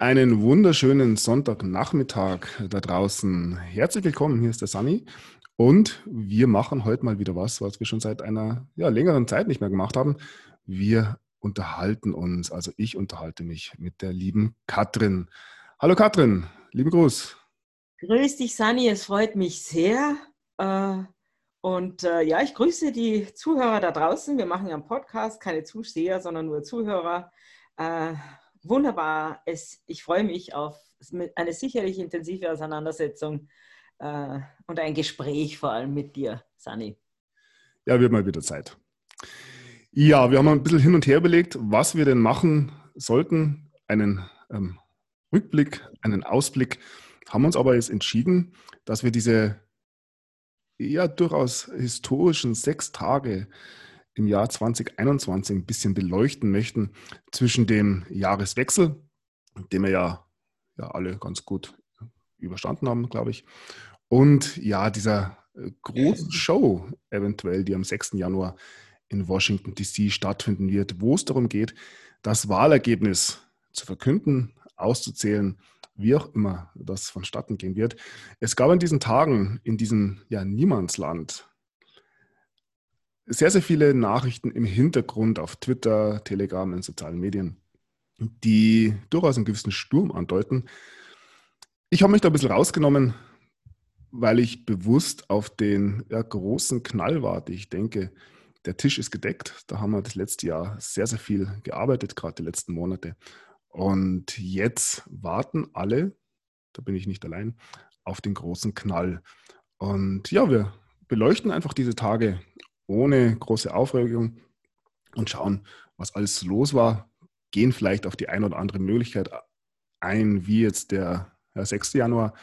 Einen wunderschönen Sonntagnachmittag da draußen. Herzlich willkommen, hier ist der Sunny. Und wir machen heute mal wieder was, was wir schon seit einer ja, längeren Zeit nicht mehr gemacht haben. Wir unterhalten uns, also ich unterhalte mich mit der lieben Katrin. Hallo Katrin, lieben Gruß. Grüß dich, Sunny, es freut mich sehr. Äh, und äh, ja, ich grüße die Zuhörer da draußen. Wir machen ja einen Podcast, keine Zuseher, sondern nur Zuhörer. Wunderbar. Es, ich freue mich auf eine sicherlich intensive Auseinandersetzung äh, und ein Gespräch vor allem mit dir, Sani. Ja, wird mal wieder Zeit. Ja, wir haben ein bisschen hin und her überlegt, was wir denn machen sollten. Einen ähm, Rückblick, einen Ausblick. Haben uns aber jetzt entschieden, dass wir diese ja durchaus historischen sechs Tage im Jahr 2021 ein bisschen beleuchten möchten zwischen dem Jahreswechsel, den wir ja, ja alle ganz gut überstanden haben, glaube ich, und ja, dieser äh, großen Show eventuell, die am 6. Januar in Washington, DC stattfinden wird, wo es darum geht, das Wahlergebnis zu verkünden, auszuzählen, wie auch immer das vonstatten gehen wird. Es gab an diesen Tagen in diesem ja, Niemandsland sehr, sehr viele Nachrichten im Hintergrund auf Twitter, Telegram, in sozialen Medien, die durchaus einen gewissen Sturm andeuten. Ich habe mich da ein bisschen rausgenommen, weil ich bewusst auf den ja, großen Knall warte. Ich denke, der Tisch ist gedeckt. Da haben wir das letzte Jahr sehr, sehr viel gearbeitet, gerade die letzten Monate. Und jetzt warten alle, da bin ich nicht allein, auf den großen Knall. Und ja, wir beleuchten einfach diese Tage ohne große Aufregung und schauen, was alles los war, gehen vielleicht auf die eine oder andere Möglichkeit ein, wie jetzt der, der 6. Januar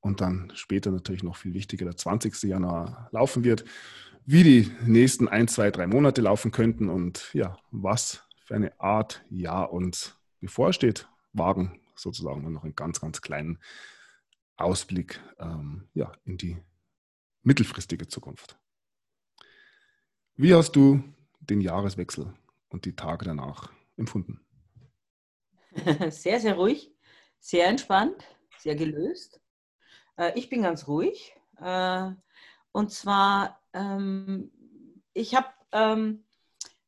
und dann später natürlich noch viel wichtiger der 20. Januar laufen wird, wie die nächsten ein, zwei, drei Monate laufen könnten und ja, was für eine Art Jahr uns bevorsteht, wagen sozusagen noch einen ganz, ganz kleinen Ausblick ähm, ja, in die mittelfristige Zukunft. Wie hast du den Jahreswechsel und die Tage danach empfunden? Sehr, sehr ruhig, sehr entspannt, sehr gelöst. Äh, ich bin ganz ruhig. Äh, und zwar, ähm, ich habe ähm,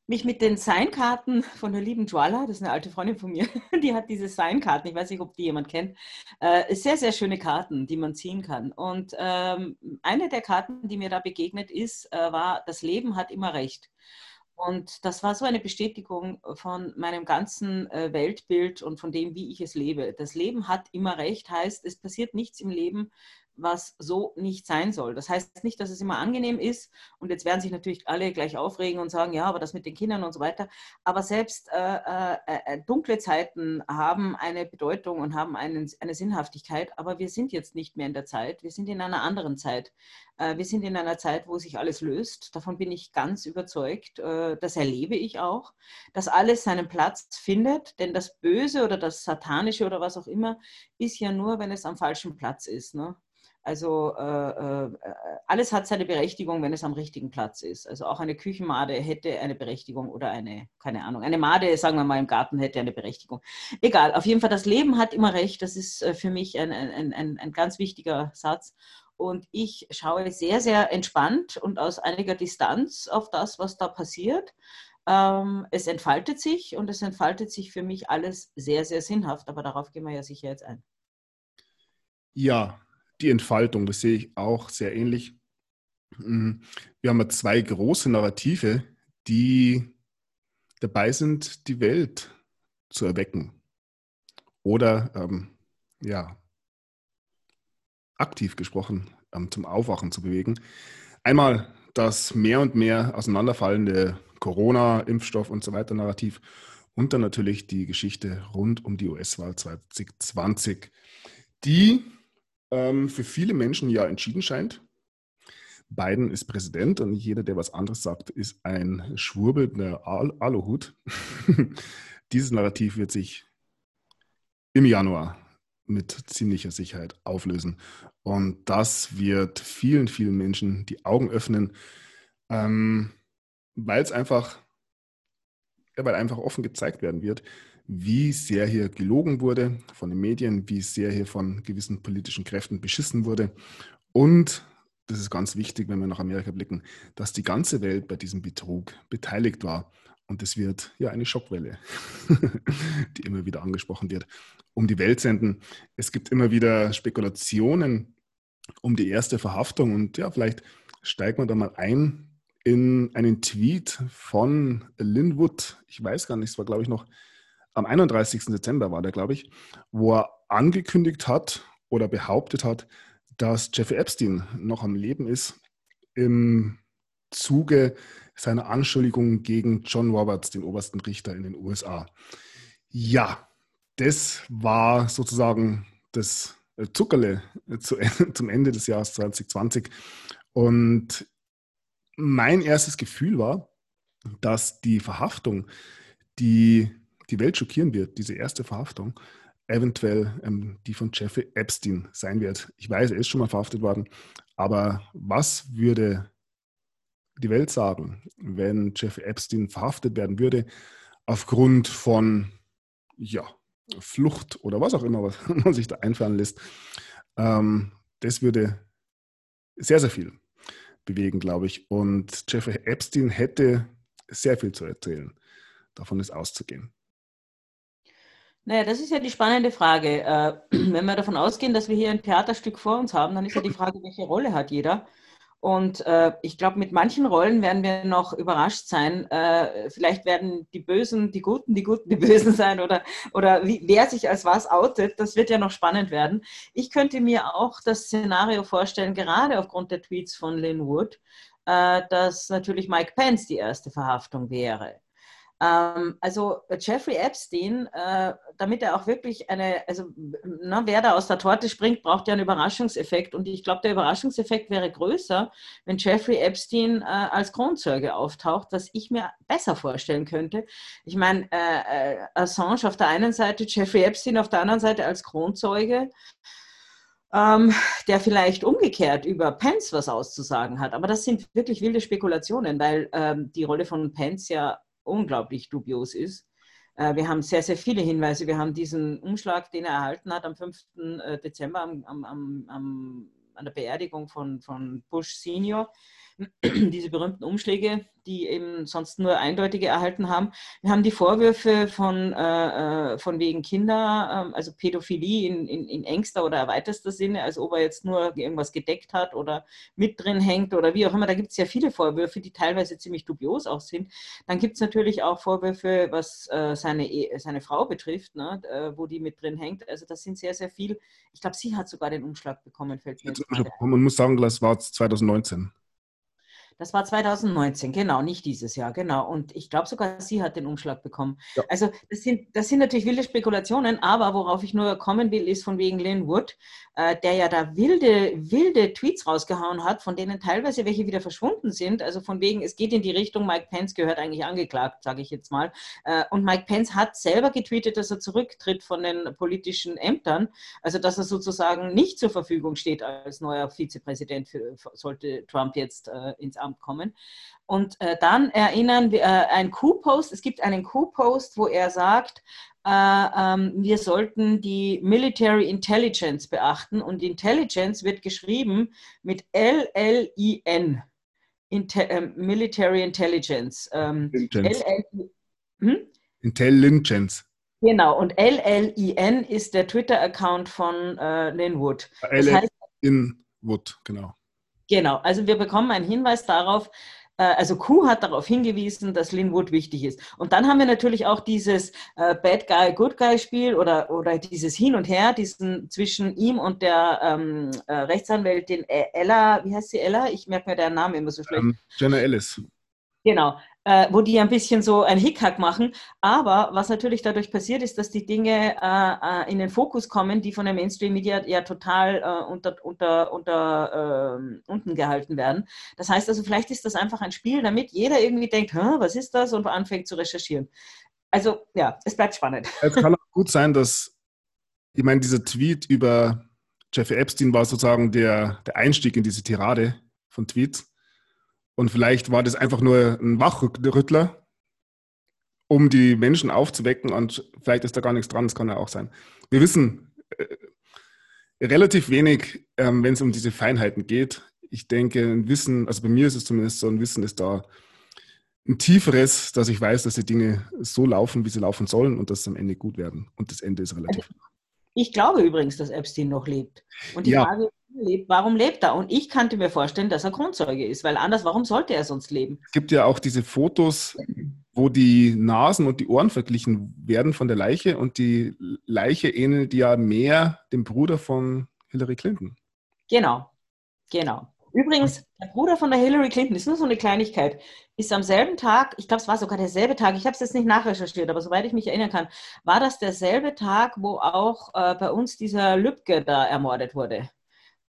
mich mit den Signkarten von der lieben Joala, das ist eine alte Freundin von mir, die hat diese Signkarten, ich weiß nicht, ob die jemand kennt, äh, sehr, sehr schöne Karten, die man ziehen kann. Und ähm, eine der Karten, die mir da begegnet ist, äh, war, das Leben hat immer recht. Und das war so eine Bestätigung von meinem ganzen äh, Weltbild und von dem, wie ich es lebe. Das Leben hat immer recht, heißt, es passiert nichts im Leben, was so nicht sein soll. Das heißt nicht, dass es immer angenehm ist. Und jetzt werden sich natürlich alle gleich aufregen und sagen, ja, aber das mit den Kindern und so weiter. Aber selbst äh, äh, äh, dunkle Zeiten haben eine Bedeutung und haben einen, eine Sinnhaftigkeit. Aber wir sind jetzt nicht mehr in der Zeit. Wir sind in einer anderen Zeit. Äh, wir sind in einer Zeit, wo sich alles löst. Davon bin ich ganz überzeugt. Äh, das erlebe ich auch, dass alles seinen Platz findet. Denn das Böse oder das Satanische oder was auch immer ist ja nur, wenn es am falschen Platz ist. Ne? Also äh, äh, alles hat seine Berechtigung, wenn es am richtigen Platz ist. Also auch eine Küchenmade hätte eine Berechtigung oder eine, keine Ahnung, eine Made, sagen wir mal, im Garten hätte eine Berechtigung. Egal, auf jeden Fall, das Leben hat immer recht. Das ist äh, für mich ein, ein, ein, ein ganz wichtiger Satz. Und ich schaue sehr, sehr entspannt und aus einiger Distanz auf das, was da passiert. Ähm, es entfaltet sich und es entfaltet sich für mich alles sehr, sehr sinnhaft. Aber darauf gehen wir ja sicher jetzt ein. Ja, die Entfaltung, das sehe ich auch sehr ähnlich. Mhm. Wir haben zwei große Narrative, die dabei sind, die Welt zu erwecken oder ähm, ja, aktiv gesprochen ähm, zum Aufwachen zu bewegen. Einmal das mehr und mehr auseinanderfallende Corona, Impfstoff und so weiter Narrativ und dann natürlich die Geschichte rund um die US-Wahl 2020, die ähm, für viele Menschen ja entschieden scheint. Biden ist Präsident und jeder, der was anderes sagt, ist ein schwurbelnder Al Aluhut. Dieses Narrativ wird sich im Januar mit ziemlicher Sicherheit auflösen. Und das wird vielen, vielen Menschen die Augen öffnen, ähm, weil es einfach, ja, einfach offen gezeigt werden wird, wie sehr hier gelogen wurde von den Medien, wie sehr hier von gewissen politischen Kräften beschissen wurde und das ist ganz wichtig, wenn wir nach Amerika blicken, dass die ganze Welt bei diesem Betrug beteiligt war. Und es wird ja eine Schockwelle, die immer wieder angesprochen wird, um die Welt senden. Es gibt immer wieder Spekulationen um die erste Verhaftung. Und ja, vielleicht steigen wir da mal ein in einen Tweet von Linwood. Ich weiß gar nicht, es war, glaube ich, noch am 31. Dezember war der, glaube ich, wo er angekündigt hat oder behauptet hat, dass Jeffrey Epstein noch am Leben ist im Zuge seiner Anschuldigung gegen John Roberts, den obersten Richter in den USA. Ja, das war sozusagen das Zuckerle zum Ende des Jahres 2020. Und mein erstes Gefühl war, dass die Verhaftung, die die Welt schockieren wird, diese erste Verhaftung, eventuell ähm, die von Jeffrey Epstein sein wird. Ich weiß, er ist schon mal verhaftet worden, aber was würde die Welt sagen, wenn Jeffrey Epstein verhaftet werden würde aufgrund von ja, Flucht oder was auch immer, was man sich da einfallen lässt? Ähm, das würde sehr, sehr viel bewegen, glaube ich. Und Jeffrey Epstein hätte sehr viel zu erzählen. Davon ist auszugehen. Naja, das ist ja die spannende Frage. Äh, wenn wir davon ausgehen, dass wir hier ein Theaterstück vor uns haben, dann ist ja die Frage, welche Rolle hat jeder? Und äh, ich glaube, mit manchen Rollen werden wir noch überrascht sein. Äh, vielleicht werden die Bösen die Guten, die Guten die Bösen sein oder, oder wie, wer sich als was outet. Das wird ja noch spannend werden. Ich könnte mir auch das Szenario vorstellen, gerade aufgrund der Tweets von Lynn Wood, äh, dass natürlich Mike Pence die erste Verhaftung wäre. Ähm, also Jeffrey Epstein, äh, damit er auch wirklich eine, also na, wer da aus der Torte springt, braucht ja einen Überraschungseffekt. Und ich glaube, der Überraschungseffekt wäre größer, wenn Jeffrey Epstein äh, als Kronzeuge auftaucht, was ich mir besser vorstellen könnte. Ich meine, äh, äh, Assange auf der einen Seite, Jeffrey Epstein auf der anderen Seite als Kronzeuge. Ähm, der vielleicht umgekehrt über Pence was auszusagen hat. Aber das sind wirklich wilde Spekulationen, weil ähm, die Rolle von Pence ja unglaublich dubios ist. Äh, wir haben sehr, sehr viele Hinweise. Wir haben diesen Umschlag, den er erhalten hat am 5. Äh, Dezember am, am, am, an der Beerdigung von, von Bush Senior. Diese berühmten Umschläge, die eben sonst nur eindeutige erhalten haben. Wir haben die Vorwürfe von, äh, äh, von wegen Kinder, äh, also Pädophilie in, in, in, engster oder erweiterster Sinne, als ob er jetzt nur irgendwas gedeckt hat oder mit drin hängt oder wie auch immer. Da gibt es ja viele Vorwürfe, die teilweise ziemlich dubios auch sind. Dann gibt es natürlich auch Vorwürfe, was äh, seine, e seine Frau betrifft, ne, äh, wo die mit drin hängt. Also das sind sehr, sehr viel. Ich glaube, sie hat sogar den Umschlag bekommen, fällt mir jetzt Man muss sagen, das war 2019. Das war 2019, genau, nicht dieses Jahr, genau. Und ich glaube sogar, sie hat den Umschlag bekommen. Ja. Also das sind, das sind natürlich wilde Spekulationen, aber worauf ich nur kommen will, ist von wegen Lynn Wood, äh, der ja da wilde, wilde Tweets rausgehauen hat, von denen teilweise welche wieder verschwunden sind. Also von wegen, es geht in die Richtung, Mike Pence gehört eigentlich angeklagt, sage ich jetzt mal. Äh, und Mike Pence hat selber getweetet, dass er zurücktritt von den politischen Ämtern, also dass er sozusagen nicht zur Verfügung steht als neuer Vizepräsident, für, sollte Trump jetzt äh, ins Amt kommen. Und äh, dann erinnern wir äh, ein Q-Post, es gibt einen Q-Post, wo er sagt, äh, ähm, wir sollten die Military Intelligence beachten und Intelligence wird geschrieben mit L-L-I-N. Inte äh, Military Intelligence. Ähm, hm? Intelligence. Genau, und L-L-I-N ist der Twitter-Account von äh, Linwood. Das heißt, in Wood, genau. Genau, also wir bekommen einen Hinweis darauf, äh, also Q hat darauf hingewiesen, dass Linwood wichtig ist. Und dann haben wir natürlich auch dieses äh, Bad Guy, Good Guy Spiel oder, oder dieses Hin und Her diesen, zwischen ihm und der ähm, äh, Rechtsanwältin Ella, wie heißt sie Ella? Ich merke mir deren Namen immer so schlecht. Ähm, Jenna Ellis. Genau, äh, wo die ein bisschen so ein Hickhack machen. Aber was natürlich dadurch passiert, ist, dass die Dinge äh, äh in den Fokus kommen, die von der Mainstream-Media ja total äh, unter, unter, unter ähm, unten gehalten werden. Das heißt also, vielleicht ist das einfach ein Spiel, damit jeder irgendwie denkt, was ist das? und anfängt zu recherchieren. Also ja, es bleibt spannend. Es kann auch gut sein, dass, ich meine, dieser Tweet über Jeffrey Epstein war sozusagen der, der Einstieg in diese Tirade von Tweets. Und vielleicht war das einfach nur ein Wachrüttler. um die Menschen aufzuwecken und vielleicht ist da gar nichts dran, das kann ja auch sein. Wir wissen äh, relativ wenig, ähm, wenn es um diese Feinheiten geht. Ich denke, ein Wissen, also bei mir ist es zumindest so, ein Wissen ist da ein tieferes, dass ich weiß, dass die Dinge so laufen, wie sie laufen sollen und dass sie am Ende gut werden. Und das Ende ist relativ. Also, ich glaube übrigens, dass Epstein noch lebt. Und die ja. Frage lebt, warum lebt er? Und ich könnte mir vorstellen, dass er Grundzeuge ist, weil anders, warum sollte er sonst leben? Es gibt ja auch diese Fotos, wo die Nasen und die Ohren verglichen werden von der Leiche und die Leiche ähnelt ja mehr dem Bruder von Hillary Clinton. Genau, genau. Übrigens, der Bruder von der Hillary Clinton, ist nur so eine Kleinigkeit, ist am selben Tag, ich glaube, es war sogar derselbe Tag, ich habe es jetzt nicht nachrecherchiert, aber soweit ich mich erinnern kann, war das derselbe Tag, wo auch äh, bei uns dieser Lübcke da ermordet wurde.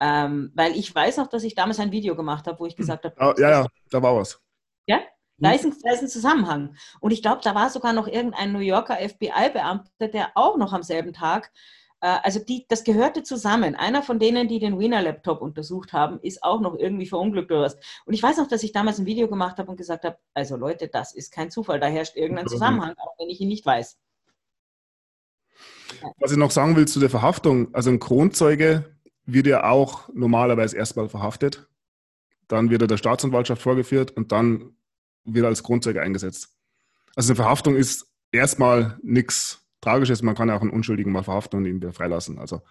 Ähm, weil ich weiß noch, dass ich damals ein Video gemacht habe, wo ich gesagt habe. Oh, ja, ja, da war was. Ja? Da ist, ein, da ist ein Zusammenhang. Und ich glaube, da war sogar noch irgendein New Yorker FBI-Beamter, der auch noch am selben Tag, äh, also die, das gehörte zusammen. Einer von denen, die den Wiener-Laptop untersucht haben, ist auch noch irgendwie verunglückt oder was. Und ich weiß noch, dass ich damals ein Video gemacht habe und gesagt habe, also Leute, das ist kein Zufall, da herrscht irgendein Zusammenhang, auch wenn ich ihn nicht weiß. Was ich noch sagen will zu der Verhaftung, also ein Kronzeuge wird ja auch normalerweise erstmal verhaftet, dann wird er der Staatsanwaltschaft vorgeführt und dann wird er als Kronzeuge eingesetzt. Also eine Verhaftung ist erstmal nichts Tragisches. Man kann ja auch einen Unschuldigen mal verhaften und ihn wieder freilassen. Also,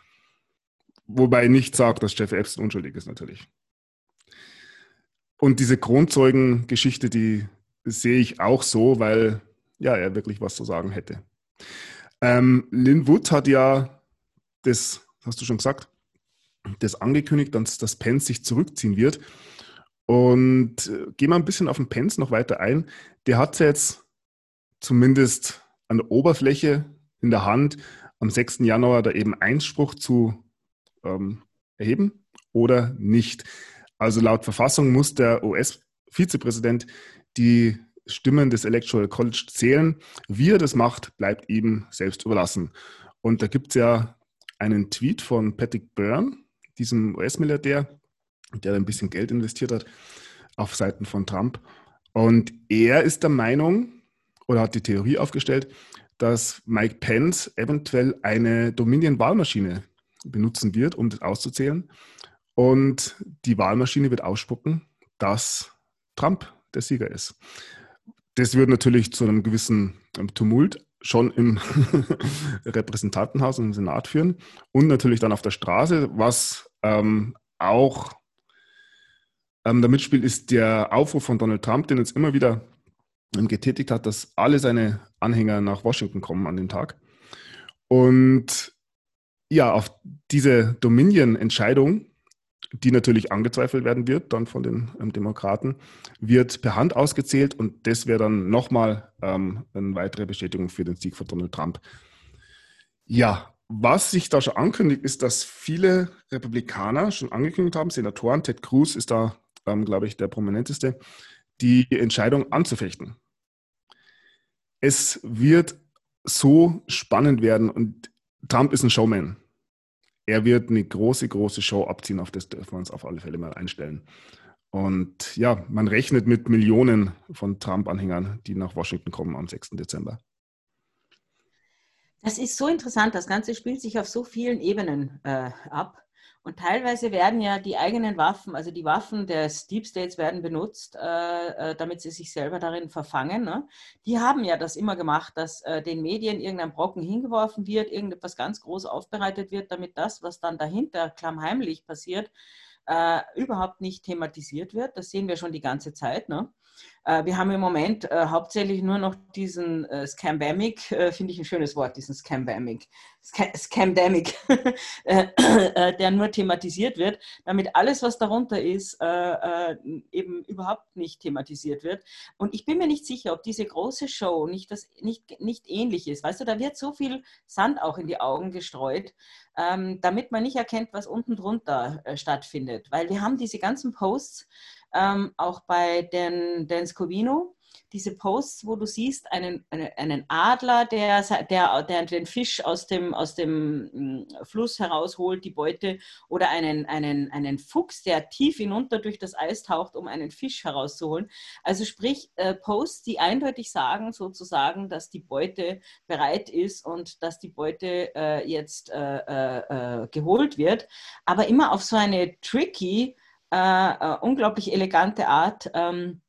wobei ich nicht sagt, dass Jeff Epstein unschuldig ist, natürlich. Und diese Kronzeugen-Geschichte, die sehe ich auch so, weil ja, er wirklich was zu sagen hätte. Ähm, Lynn Wood hat ja das, hast du schon gesagt, das angekündigt, dass, dass Pence sich zurückziehen wird. Und äh, gehen wir ein bisschen auf den Pence noch weiter ein. Der hat jetzt zumindest an der Oberfläche in der Hand, am 6. Januar da eben Einspruch zu ähm, erheben oder nicht. Also laut Verfassung muss der US-Vizepräsident die Stimmen des Electoral College zählen. Wie er das macht, bleibt ihm selbst überlassen. Und da gibt es ja einen Tweet von Patrick Byrne, diesem US-Milliardär, der ein bisschen Geld investiert hat auf Seiten von Trump. Und er ist der Meinung oder hat die Theorie aufgestellt, dass Mike Pence eventuell eine Dominion-Wahlmaschine benutzen wird, um das auszuzählen. Und die Wahlmaschine wird ausspucken, dass Trump der Sieger ist. Das würde natürlich zu einem gewissen Tumult schon im Repräsentantenhaus und im Senat führen und natürlich dann auf der Straße, was ähm, auch ähm, da mitspielt, ist der Aufruf von Donald Trump, den jetzt immer wieder ähm, getätigt hat, dass alle seine Anhänger nach Washington kommen an dem Tag. Und ja, auf diese Dominion-Entscheidung, die natürlich angezweifelt werden wird, dann von den ähm, Demokraten, wird per Hand ausgezählt und das wäre dann nochmal ähm, eine weitere Bestätigung für den Sieg von Donald Trump. Ja, was sich da schon ankündigt, ist, dass viele Republikaner schon angekündigt haben, Senatoren, Ted Cruz ist da, ähm, glaube ich, der prominenteste, die Entscheidung anzufechten. Es wird so spannend werden und Trump ist ein Showman. Er wird eine große, große Show abziehen, auf das dürfen wir uns auf alle Fälle mal einstellen. Und ja, man rechnet mit Millionen von Trump-Anhängern, die nach Washington kommen am 6. Dezember. Das ist so interessant. Das Ganze spielt sich auf so vielen Ebenen äh, ab. Und teilweise werden ja die eigenen Waffen, also die Waffen des Deep States werden benutzt, äh, äh, damit sie sich selber darin verfangen. Ne? Die haben ja das immer gemacht, dass äh, den Medien irgendein Brocken hingeworfen wird, irgendetwas ganz groß aufbereitet wird, damit das, was dann dahinter klammheimlich passiert, äh, überhaupt nicht thematisiert wird. Das sehen wir schon die ganze Zeit. Ne? Äh, wir haben im Moment äh, hauptsächlich nur noch diesen äh, Scambamic, äh, finde ich ein schönes Wort, diesen Scambamic, äh, der nur thematisiert wird, damit alles, was darunter ist, eben überhaupt nicht thematisiert wird. Und ich bin mir nicht sicher, ob diese große Show nicht, das, nicht, nicht ähnlich ist. Weißt du, da wird so viel Sand auch in die Augen gestreut, ähm, damit man nicht erkennt, was unten drunter stattfindet. Weil wir haben diese ganzen Posts, ähm, auch bei den, Dan Scovino, diese Posts, wo du siehst, einen, einen Adler, der, der, der den Fisch aus dem, aus dem hm, Fluss herausholt, die Beute, oder einen, einen, einen Fuchs, der tief hinunter durch das Eis taucht, um einen Fisch herauszuholen. Also sprich, äh, Posts, die eindeutig sagen, sozusagen, dass die Beute bereit ist und dass die Beute äh, jetzt äh, äh, äh geholt wird, aber immer auf so eine tricky, äh, unglaublich elegante Art. Ähm,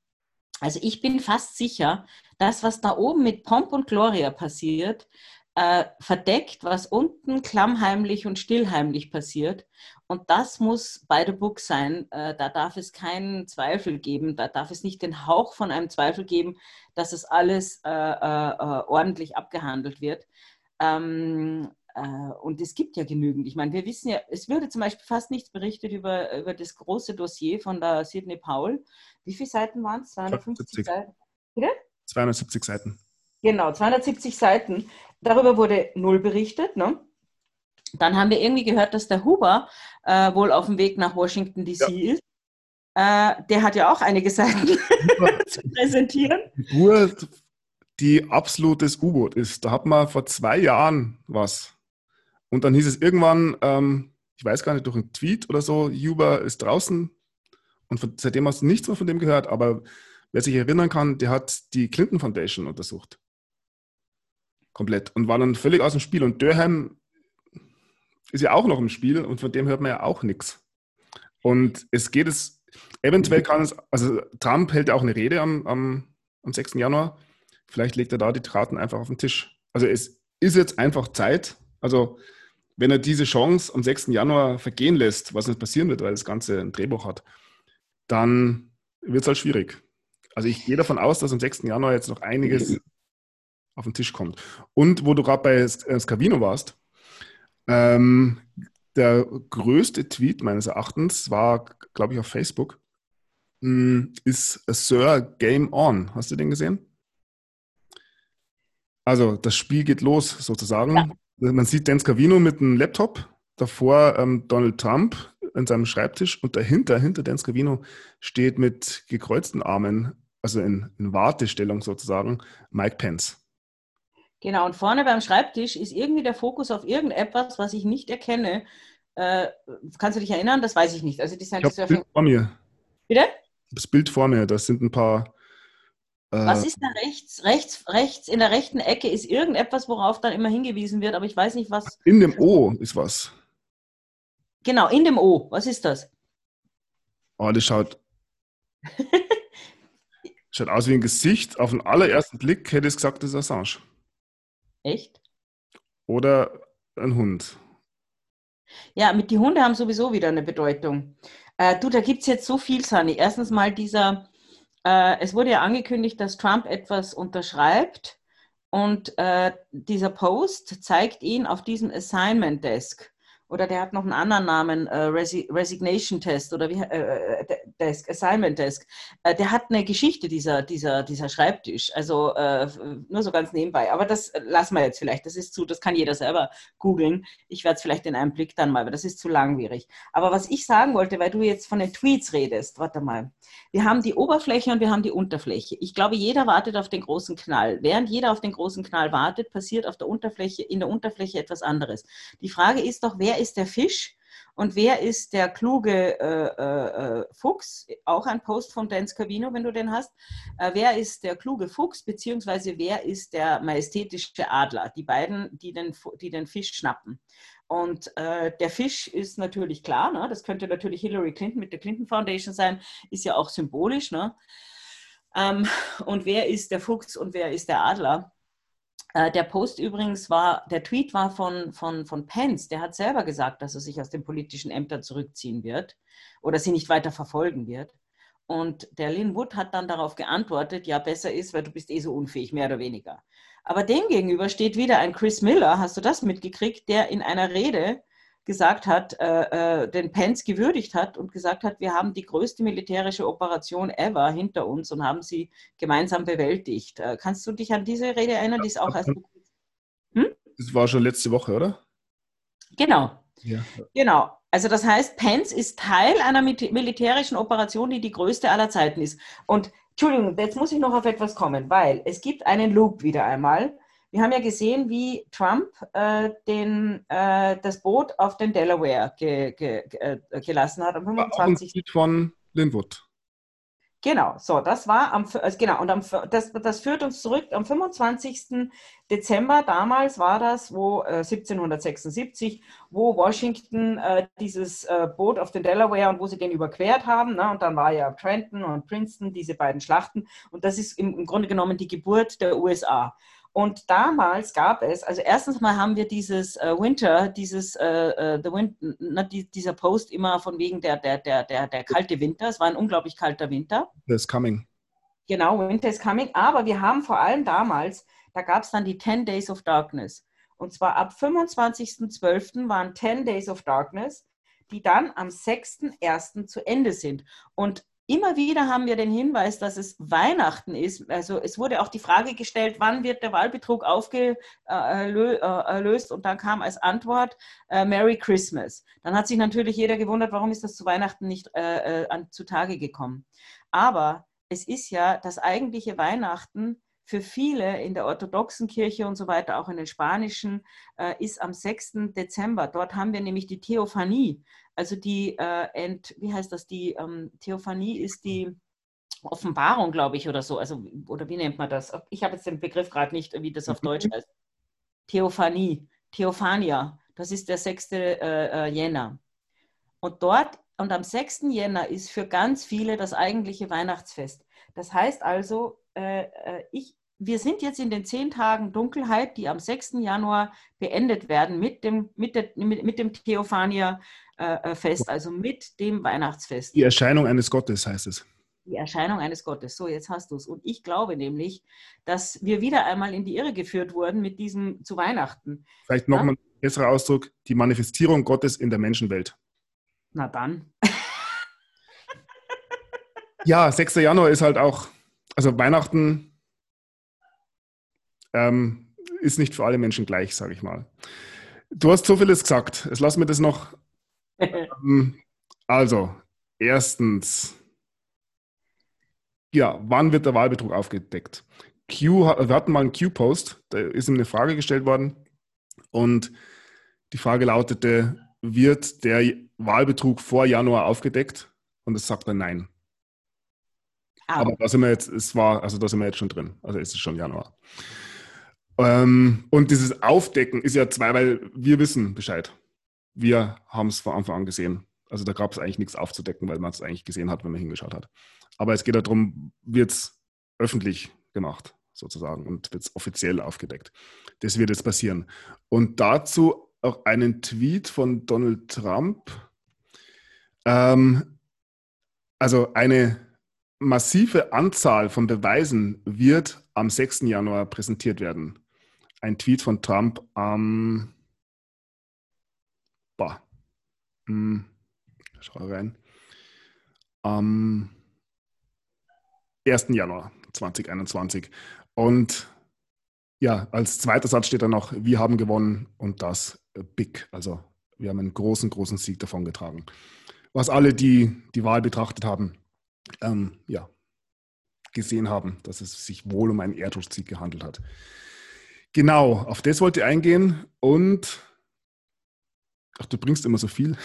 also ich bin fast sicher, das, was da oben mit Pomp und Gloria passiert, äh, verdeckt, was unten klammheimlich und stillheimlich passiert. Und das muss bei the book sein. Äh, da darf es keinen Zweifel geben. Da darf es nicht den Hauch von einem Zweifel geben, dass es alles äh, äh, äh ordentlich abgehandelt wird. Ähm, äh, und es gibt ja genügend. Ich meine, wir wissen ja, es würde zum Beispiel fast nichts berichtet über, über das große Dossier von der Sidney Paul. Wie viele Seiten waren es? 250 Seiten. Bitte? 270 Seiten. Genau, 270 Seiten. Darüber wurde null berichtet. Ne? Dann haben wir irgendwie gehört, dass der Huber äh, wohl auf dem Weg nach Washington DC ja. ist. Äh, der hat ja auch einige Seiten zu präsentieren. Die absolutes U-Boot ist. Da hat man vor zwei Jahren was. Und dann hieß es irgendwann, ähm, ich weiß gar nicht, durch einen Tweet oder so, Huber ist draußen. Und von, seitdem hast du nichts mehr von dem gehört. Aber wer sich erinnern kann, der hat die Clinton Foundation untersucht. Komplett. Und war dann völlig aus dem Spiel. Und Durham ist ja auch noch im Spiel und von dem hört man ja auch nichts. Und es geht es, eventuell kann es, also Trump hält ja auch eine Rede am, am, am 6. Januar. Vielleicht legt er da die Traten einfach auf den Tisch. Also es ist jetzt einfach Zeit. Also wenn er diese Chance am 6. Januar vergehen lässt, was nicht passieren wird, weil das Ganze ein Drehbuch hat, dann wird es halt schwierig. Also ich gehe davon aus, dass am 6. Januar jetzt noch einiges auf den Tisch kommt. Und wo du gerade bei äh, Scavino warst, ähm, der größte Tweet meines Erachtens war, glaube ich, auf Facebook, hm, ist Sir Game On. Hast du den gesehen? Also das Spiel geht los sozusagen. Ja. Man sieht Dan Scavino mit einem Laptop, davor ähm, Donald Trump an seinem Schreibtisch und dahinter, hinter Dan Scavino, steht mit gekreuzten Armen, also in, in Wartestellung sozusagen, Mike Pence. Genau, und vorne beim Schreibtisch ist irgendwie der Fokus auf irgendetwas, was ich nicht erkenne. Äh, kannst du dich erinnern? Das weiß ich nicht. Also Design ich das Bild vor mir. Bitte? Das Bild vor mir, das sind ein paar. Äh, was ist da rechts? Rechts, rechts, in der rechten Ecke ist irgendetwas, worauf dann immer hingewiesen wird, aber ich weiß nicht, was. In dem O ist was. Genau, in dem O. Was ist das? Oh, das schaut. schaut aus wie ein Gesicht. Auf den allerersten Blick hätte ich gesagt, das ist Assange. Echt? Oder ein Hund. Ja, mit die Hunde haben sowieso wieder eine Bedeutung. Äh, du, da gibt es jetzt so viel, Sani. Erstens mal dieser, äh, es wurde ja angekündigt, dass Trump etwas unterschreibt und äh, dieser Post zeigt ihn auf diesem Assignment Desk oder der hat noch einen anderen Namen, äh, Resi Resignation Test oder wie, äh, äh Desk, Assignment Desk. Äh, der hat eine Geschichte, dieser, dieser, dieser Schreibtisch. Also äh, nur so ganz nebenbei. Aber das lassen wir jetzt vielleicht. Das ist zu, das kann jeder selber googeln. Ich werde es vielleicht in einem Blick dann mal, aber das ist zu langwierig. Aber was ich sagen wollte, weil du jetzt von den Tweets redest, warte mal. Wir haben die Oberfläche und wir haben die Unterfläche. Ich glaube, jeder wartet auf den großen Knall. Während jeder auf den großen Knall wartet, passiert auf der Unterfläche, in der Unterfläche etwas anderes. Die Frage ist doch, wer ist der Fisch und wer ist der kluge äh, äh, äh, Fuchs? Auch ein Post von Dan Scavino, wenn du den hast. Äh, wer ist der kluge Fuchs, beziehungsweise wer ist der majestätische Adler? Die beiden, die den, die den Fisch schnappen. Und äh, der Fisch ist natürlich klar, ne? das könnte natürlich Hillary Clinton mit der Clinton Foundation sein, ist ja auch symbolisch. Ne? Ähm, und wer ist der Fuchs und wer ist der Adler? Äh, der Post übrigens war, der Tweet war von, von, von Pence, der hat selber gesagt, dass er sich aus den politischen Ämtern zurückziehen wird oder sie nicht weiter verfolgen wird. Und der Lynn Wood hat dann darauf geantwortet, ja, besser ist, weil du bist eh so unfähig, mehr oder weniger. Aber dem gegenüber steht wieder ein Chris Miller, hast du das mitgekriegt, der in einer Rede gesagt hat, äh, äh, den Pence gewürdigt hat und gesagt hat, wir haben die größte militärische Operation ever hinter uns und haben sie gemeinsam bewältigt. Äh, kannst du dich an diese Rede erinnern? Die ist auch erst. Hm? Das war schon letzte Woche, oder? Genau. Ja. Genau. Also das heißt, Pence ist Teil einer militärischen Operation, die die größte aller Zeiten ist. Und Entschuldigung, jetzt muss ich noch auf etwas kommen, weil es gibt einen Loop wieder einmal. Wir haben ja gesehen, wie Trump äh, den, äh, das Boot auf den Delaware ge, ge, ge, äh, gelassen hat am 25. Von Linwood. Genau, so, das war am, also genau, und am, das, das führt uns zurück am 25. Dezember, damals war das, wo äh, 1776, wo Washington äh, dieses äh, Boot auf den Delaware und wo sie den überquert haben, ne, und dann war ja Trenton und Princeton, diese beiden Schlachten, und das ist im, im Grunde genommen die Geburt der USA. Und damals gab es, also erstens mal haben wir dieses äh, Winter, dieses äh, äh the Win na, die, dieser Post immer von wegen der, der, der, der, der kalte Winter. Es war ein unglaublich kalter Winter. It's coming. Genau, Winter is coming. Aber wir haben vor allem damals, da gab es dann die 10 Days of Darkness. Und zwar ab 25.12. waren 10 Days of Darkness, die dann am 6.1. zu Ende sind. Und Immer wieder haben wir den Hinweis, dass es Weihnachten ist. Also es wurde auch die Frage gestellt, wann wird der Wahlbetrug aufgelöst? Äh, und dann kam als Antwort äh, Merry Christmas. Dann hat sich natürlich jeder gewundert, warum ist das zu Weihnachten nicht äh, äh zutage gekommen. Aber es ist ja das eigentliche Weihnachten für viele in der orthodoxen Kirche und so weiter, auch in den spanischen, äh, ist am 6. Dezember. Dort haben wir nämlich die Theophanie. Also die, äh, Ent, wie heißt das, die ähm, Theophanie ist die Offenbarung, glaube ich, oder so. Also, oder wie nennt man das? Ich habe jetzt den Begriff gerade nicht, wie das auf Deutsch heißt. Theophanie, Theophania, das ist der 6. Äh, Jänner. Und dort, und am 6. Jänner ist für ganz viele das eigentliche Weihnachtsfest. Das heißt also, ich, wir sind jetzt in den zehn Tagen Dunkelheit, die am 6. Januar beendet werden mit dem, mit der, mit, mit dem Theophania-Fest, äh, also mit dem Weihnachtsfest. Die Erscheinung eines Gottes heißt es. Die Erscheinung eines Gottes. So, jetzt hast du es. Und ich glaube nämlich, dass wir wieder einmal in die Irre geführt wurden mit diesem zu Weihnachten. Vielleicht nochmal ein besserer Ausdruck: die Manifestierung Gottes in der Menschenwelt. Na dann. ja, 6. Januar ist halt auch also Weihnachten ähm, ist nicht für alle Menschen gleich, sage ich mal. Du hast so vieles gesagt. Jetzt lass mir das noch. ähm, also, erstens, ja, wann wird der Wahlbetrug aufgedeckt? Q, wir hatten mal einen Q-Post, da ist ihm eine Frage gestellt worden und die Frage lautete, wird der Wahlbetrug vor Januar aufgedeckt? Und es sagt er nein. Ah. Aber da sind wir jetzt, es war, also da sind wir jetzt schon drin. Also ist es schon Januar. Ähm, und dieses Aufdecken ist ja zwei, weil wir wissen Bescheid. Wir haben es von Anfang an gesehen. Also da gab es eigentlich nichts aufzudecken, weil man es eigentlich gesehen hat, wenn man hingeschaut hat. Aber es geht darum, wird es öffentlich gemacht, sozusagen, und wird es offiziell aufgedeckt. Das wird jetzt passieren. Und dazu auch einen Tweet von Donald Trump. Ähm, also eine massive Anzahl von Beweisen wird am 6. Januar präsentiert werden. Ein Tweet von Trump am boah, hm, schau rein. Am 1. Januar 2021. Und ja, als zweiter Satz steht da noch, wir haben gewonnen und das big. Also wir haben einen großen, großen Sieg davongetragen. Was alle, die die Wahl betrachtet haben, ähm, ja, gesehen haben, dass es sich wohl um einen Erdrutschsieg gehandelt hat. Genau, auf das wollte ich eingehen und ach, du bringst immer so viel.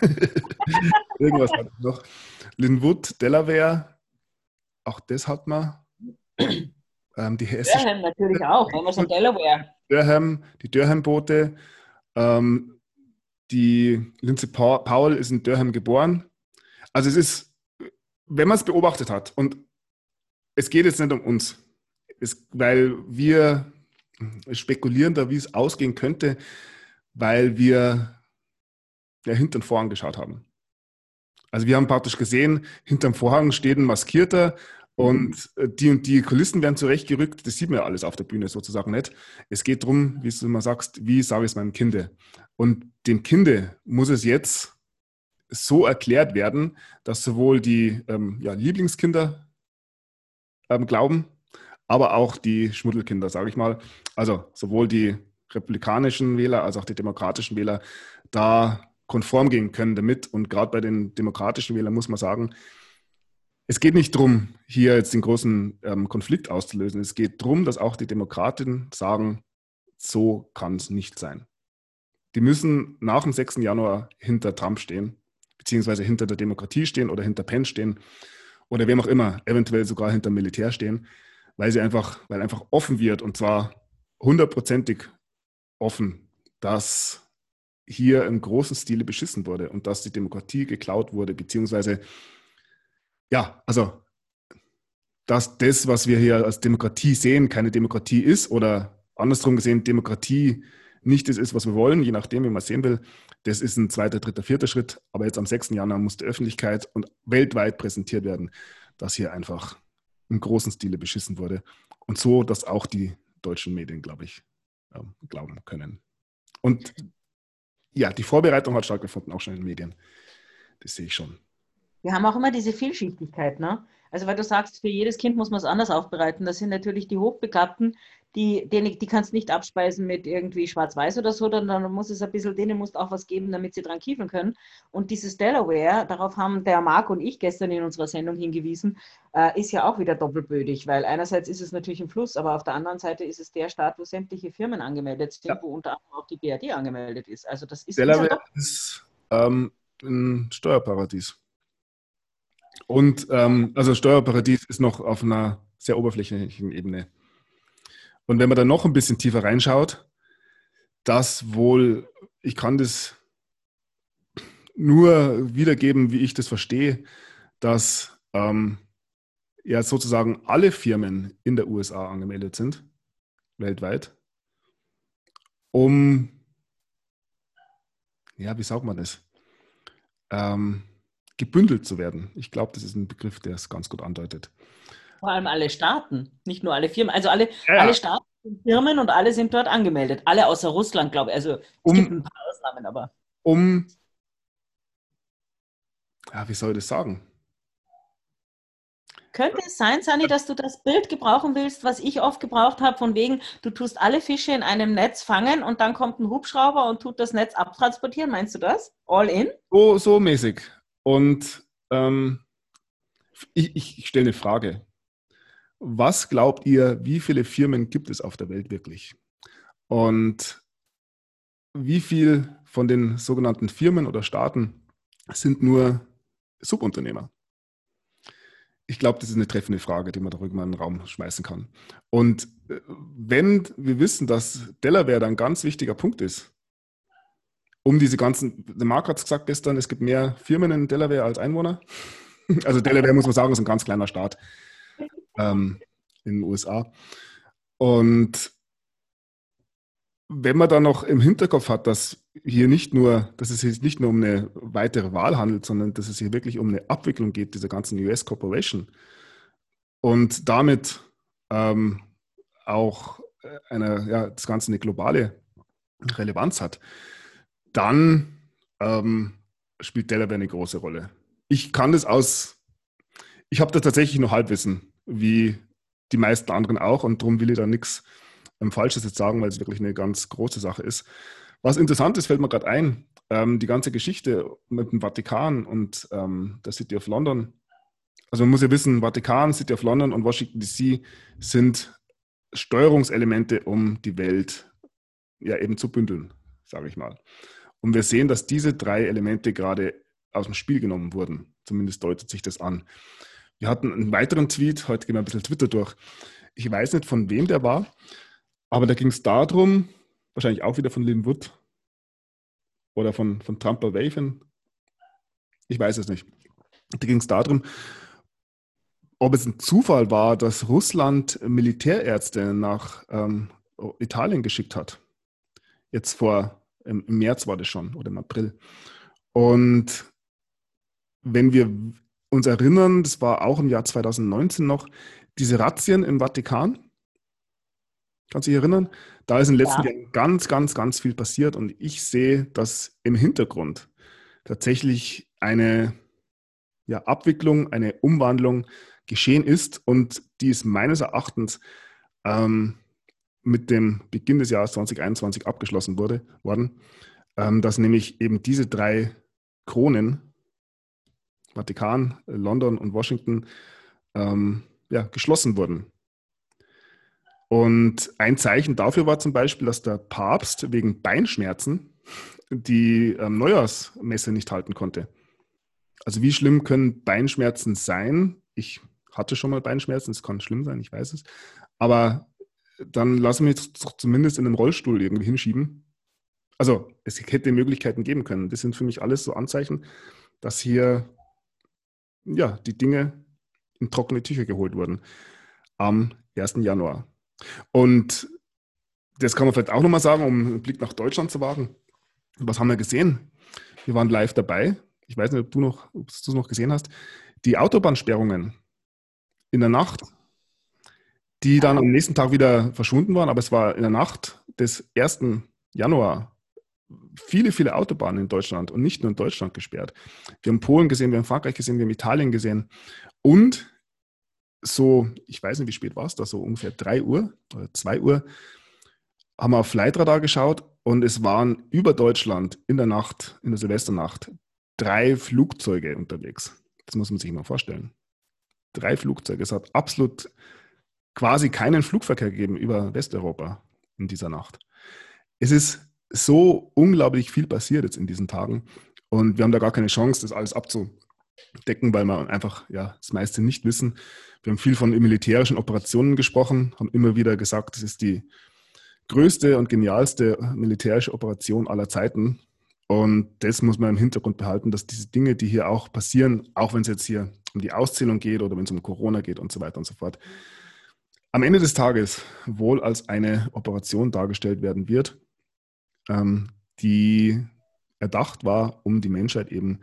Irgendwas hat noch. Linwood, Delaware, auch das hat man. Ähm, die Durham natürlich auch, wenn wir schon Delaware. Durham, die Durham-Boote. Ähm, die Lindsay Powell ist in Durham geboren. Also es ist wenn man es beobachtet hat, und es geht jetzt nicht um uns, es, weil wir spekulieren da, wie es ausgehen könnte, weil wir ja hinter den Vorhang geschaut haben. Also wir haben praktisch gesehen, hinterm Vorhang steht ein Maskierter und die und die Kulissen werden zurechtgerückt. Das sieht man ja alles auf der Bühne sozusagen nicht. Es geht darum, wie du immer sagst, wie sage ich es meinem Kinde? Und dem Kinde muss es jetzt so erklärt werden, dass sowohl die ähm, ja, Lieblingskinder ähm, glauben, aber auch die Schmuddelkinder, sage ich mal. Also sowohl die republikanischen Wähler als auch die demokratischen Wähler da konform gehen können damit. Und gerade bei den demokratischen Wählern muss man sagen, es geht nicht darum, hier jetzt den großen ähm, Konflikt auszulösen. Es geht darum, dass auch die Demokraten sagen, so kann es nicht sein. Die müssen nach dem 6. Januar hinter Trump stehen, beziehungsweise hinter der Demokratie stehen oder hinter Pence stehen oder wem auch immer, eventuell sogar hinter Militär stehen, weil sie einfach, weil einfach offen wird und zwar hundertprozentig offen, dass hier im großen Stile beschissen wurde und dass die Demokratie geklaut wurde, beziehungsweise ja, also dass das, was wir hier als Demokratie sehen, keine Demokratie ist oder andersrum gesehen, Demokratie nicht das ist, was wir wollen, je nachdem, wie man es sehen will. Das ist ein zweiter, dritter, vierter Schritt. Aber jetzt am 6. Januar muss der Öffentlichkeit und weltweit präsentiert werden, dass hier einfach im großen Stile beschissen wurde. Und so, dass auch die deutschen Medien, glaube ich, glauben können. Und ja, die Vorbereitung hat stattgefunden, auch schon in den Medien. Das sehe ich schon. Wir haben auch immer diese Vielschichtigkeit, ne? Also weil du sagst, für jedes Kind muss man es anders aufbereiten. Das sind natürlich die Hochbegabten, die, denen, die kannst nicht abspeisen mit irgendwie Schwarz-Weiß oder so, dann, dann muss es ein bisschen, denen musst auch was geben, damit sie dran kiefeln können. Und dieses Delaware, darauf haben der Marc und ich gestern in unserer Sendung hingewiesen, äh, ist ja auch wieder doppelbödig, weil einerseits ist es natürlich ein Fluss, aber auf der anderen Seite ist es der Staat, wo sämtliche Firmen angemeldet sind, ja. wo unter anderem auch die BRD angemeldet ist. Also das ist Delaware ist ähm, ein Steuerparadies. Und ähm, also Steuerparadies ist noch auf einer sehr oberflächlichen Ebene. Und wenn man dann noch ein bisschen tiefer reinschaut, das wohl, ich kann das nur wiedergeben, wie ich das verstehe, dass ähm, ja sozusagen alle Firmen in der USA angemeldet sind, weltweit, um, ja, wie sagt man das? Ähm, gebündelt zu werden. Ich glaube, das ist ein Begriff, der es ganz gut andeutet. Vor allem alle Staaten, nicht nur alle Firmen. Also alle, ja. alle Staaten sind Firmen und alle sind dort angemeldet. Alle außer Russland, glaube ich. Also es um, gibt ein paar Ausnahmen, aber. Um, ja, wie soll ich das sagen? Könnte es sein, Sani, dass du das Bild gebrauchen willst, was ich oft gebraucht habe, von wegen, du tust alle Fische in einem Netz fangen und dann kommt ein Hubschrauber und tut das Netz abtransportieren? Meinst du das? All in? So, so mäßig. Und ähm, ich, ich stelle eine Frage. Was glaubt ihr, wie viele Firmen gibt es auf der Welt wirklich? Und wie viel von den sogenannten Firmen oder Staaten sind nur Subunternehmer? Ich glaube, das ist eine treffende Frage, die man darüber in den Raum schmeißen kann. Und äh, wenn wir wissen, dass Delaware ein ganz wichtiger Punkt ist, um diese ganzen, der Marc hat es gesagt gestern, es gibt mehr Firmen in Delaware als Einwohner. Also Delaware, muss man sagen, ist ein ganz kleiner Staat ähm, in den USA. Und wenn man dann noch im Hinterkopf hat, dass hier nicht nur, dass es hier nicht nur um eine weitere Wahl handelt, sondern dass es hier wirklich um eine Abwicklung geht, dieser ganzen US Corporation und damit ähm, auch eine, ja, das Ganze eine globale Relevanz hat, dann ähm, spielt Delaware eine große Rolle. Ich kann das aus, ich habe da tatsächlich nur Halbwissen, wie die meisten anderen auch, und darum will ich da nichts ähm, Falsches jetzt sagen, weil es wirklich eine ganz große Sache ist. Was interessant ist, fällt mir gerade ein, ähm, die ganze Geschichte mit dem Vatikan und ähm, der City of London. Also man muss ja wissen, Vatikan, City of London und Washington DC sind Steuerungselemente, um die Welt ja eben zu bündeln, sage ich mal. Und wir sehen, dass diese drei Elemente gerade aus dem Spiel genommen wurden. Zumindest deutet sich das an. Wir hatten einen weiteren Tweet, heute gehen wir ein bisschen Twitter durch. Ich weiß nicht, von wem der war, aber da ging es darum, wahrscheinlich auch wieder von Lynn Wood oder von, von Trumper Waven. Ich weiß es nicht. Da ging es darum, ob es ein Zufall war, dass Russland Militärärzte nach ähm, Italien geschickt hat. Jetzt vor im, März war das schon oder im April. Und wenn wir uns erinnern, das war auch im Jahr 2019 noch, diese Razzien im Vatikan, kannst du dich erinnern? Da ist in den letzten ja. Jahren ganz, ganz, ganz viel passiert und ich sehe, dass im Hintergrund tatsächlich eine ja, Abwicklung, eine Umwandlung geschehen ist und die ist meines Erachtens ähm, mit dem Beginn des Jahres 2021 abgeschlossen wurde, worden, ähm, dass nämlich eben diese drei Kronen Vatikan, London und Washington ähm, ja, geschlossen wurden. Und ein Zeichen dafür war zum Beispiel, dass der Papst wegen Beinschmerzen die ähm, Neujahrsmesse nicht halten konnte. Also wie schlimm können Beinschmerzen sein? Ich hatte schon mal Beinschmerzen, es kann schlimm sein, ich weiß es. Aber dann lassen wir mich zumindest in einem Rollstuhl irgendwie hinschieben. Also es hätte Möglichkeiten geben können. Das sind für mich alles so Anzeichen, dass hier ja, die Dinge in trockene Tücher geholt wurden am 1. Januar. Und das kann man vielleicht auch nochmal sagen, um einen Blick nach Deutschland zu wagen. Was haben wir gesehen? Wir waren live dabei. Ich weiß nicht, ob du noch, ob du es noch gesehen hast. Die Autobahnsperrungen in der Nacht, die dann am nächsten Tag wieder verschwunden waren, aber es war in der Nacht des 1. Januar viele, viele Autobahnen in Deutschland und nicht nur in Deutschland gesperrt. Wir haben Polen gesehen, wir haben Frankreich gesehen, wir haben Italien gesehen. Und so, ich weiß nicht, wie spät war es da, so ungefähr 3 Uhr oder 2 Uhr, haben wir auf Flightradar geschaut und es waren über Deutschland in der Nacht, in der Silvesternacht, drei Flugzeuge unterwegs. Das muss man sich mal vorstellen. Drei Flugzeuge. Es hat absolut quasi keinen Flugverkehr gegeben über Westeuropa in dieser Nacht. Es ist so unglaublich viel passiert jetzt in diesen Tagen und wir haben da gar keine Chance, das alles abzudecken, weil wir einfach ja, das meiste nicht wissen. Wir haben viel von militärischen Operationen gesprochen, haben immer wieder gesagt, das ist die größte und genialste militärische Operation aller Zeiten. Und das muss man im Hintergrund behalten, dass diese Dinge, die hier auch passieren, auch wenn es jetzt hier um die Auszählung geht oder wenn es um Corona geht und so weiter und so fort, am Ende des Tages wohl als eine Operation dargestellt werden wird, ähm, die erdacht war, um die Menschheit eben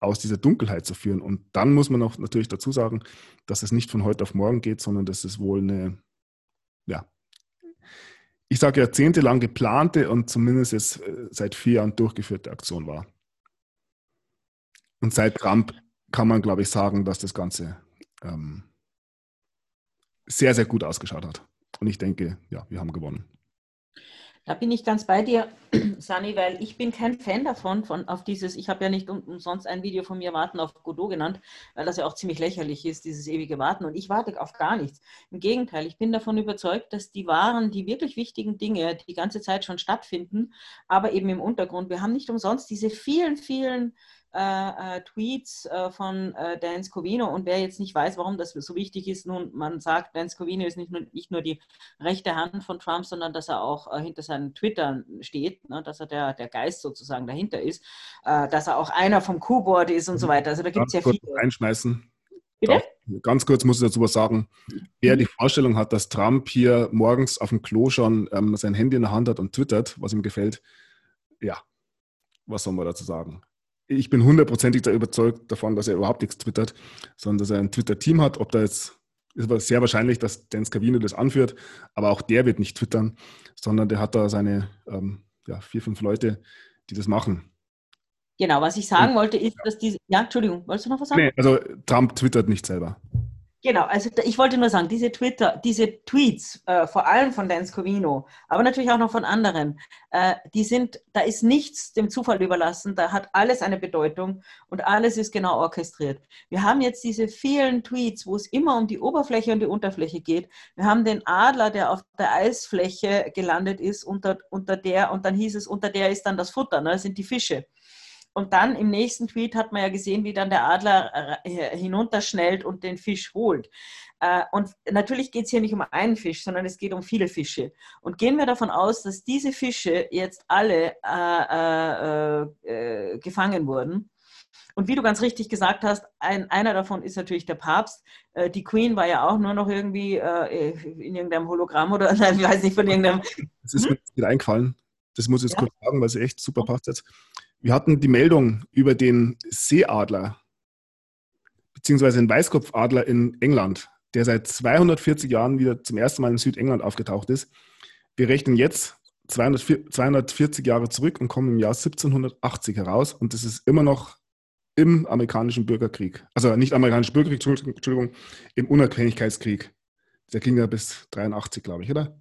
aus dieser Dunkelheit zu führen. Und dann muss man auch natürlich dazu sagen, dass es nicht von heute auf morgen geht, sondern dass es wohl eine, ja, ich sage jahrzehntelang geplante und zumindest jetzt äh, seit vier Jahren durchgeführte Aktion war. Und seit Trump kann man, glaube ich, sagen, dass das Ganze ähm, sehr, sehr gut ausgeschaut hat. Und ich denke, ja, wir haben gewonnen. Da bin ich ganz bei dir, Sani, weil ich bin kein Fan davon, von auf dieses, ich habe ja nicht umsonst ein Video von mir Warten auf Godot genannt, weil das ja auch ziemlich lächerlich ist, dieses ewige Warten. Und ich warte auf gar nichts. Im Gegenteil, ich bin davon überzeugt, dass die wahren, die wirklich wichtigen Dinge die ganze Zeit schon stattfinden, aber eben im Untergrund. Wir haben nicht umsonst diese vielen, vielen äh, äh, Tweets äh, von äh, Dan Scovino. Und wer jetzt nicht weiß, warum das so wichtig ist, nun, man sagt, Dan Scovino ist nicht nur, nicht nur die rechte Hand von Trump, sondern dass er auch äh, hinter seinen Twitter steht, ne, dass er der, der Geist sozusagen dahinter ist, äh, dass er auch einer vom Q-Board ist und so weiter. Also da gibt es ja viele. Einschmeißen. Bitte? Ganz kurz muss ich dazu was sagen. Wer mhm. die Vorstellung hat, dass Trump hier morgens auf dem Klo schon ähm, sein Handy in der Hand hat und twittert, was ihm gefällt, ja, was soll man dazu sagen? Ich bin hundertprozentig da überzeugt davon, dass er überhaupt nichts twittert, sondern dass er ein Twitter-Team hat. Ob da jetzt, ist aber sehr wahrscheinlich, dass Dan Scavino das anführt, aber auch der wird nicht twittern, sondern der hat da seine ähm, ja, vier, fünf Leute, die das machen. Genau, was ich sagen wollte, ist, dass diese. Ja, Entschuldigung, wolltest du noch was sagen? Nee, also Trump twittert nicht selber. Genau, also ich wollte nur sagen, diese Twitter, diese Tweets, äh, vor allem von Dan Scovino, aber natürlich auch noch von anderen, äh, die sind, da ist nichts dem Zufall überlassen, da hat alles eine Bedeutung und alles ist genau orchestriert. Wir haben jetzt diese vielen Tweets, wo es immer um die Oberfläche und die Unterfläche geht. Wir haben den Adler, der auf der Eisfläche gelandet ist, unter, unter der, und dann hieß es, unter der ist dann das Futter, ne, das sind die Fische. Und dann im nächsten Tweet hat man ja gesehen, wie dann der Adler äh, hinunterschnellt und den Fisch holt. Äh, und natürlich geht es hier nicht um einen Fisch, sondern es geht um viele Fische. Und gehen wir davon aus, dass diese Fische jetzt alle äh, äh, äh, gefangen wurden. Und wie du ganz richtig gesagt hast, ein, einer davon ist natürlich der Papst. Äh, die Queen war ja auch nur noch irgendwie in irgendeinem Hologramm oder nein, ich weiß nicht von irgendeinem. Das ist mir hm? eingefallen. Das muss ich jetzt ja. kurz sagen, weil es echt super passt jetzt. Wir hatten die Meldung über den Seeadler, beziehungsweise den Weißkopfadler in England, der seit 240 Jahren wieder zum ersten Mal in Südengland aufgetaucht ist. Wir rechnen jetzt 240 Jahre zurück und kommen im Jahr 1780 heraus und das ist immer noch im amerikanischen Bürgerkrieg. Also nicht amerikanischen Bürgerkrieg, Entschuldigung, im Unabhängigkeitskrieg. Der ging ja bis 83, glaube ich, oder?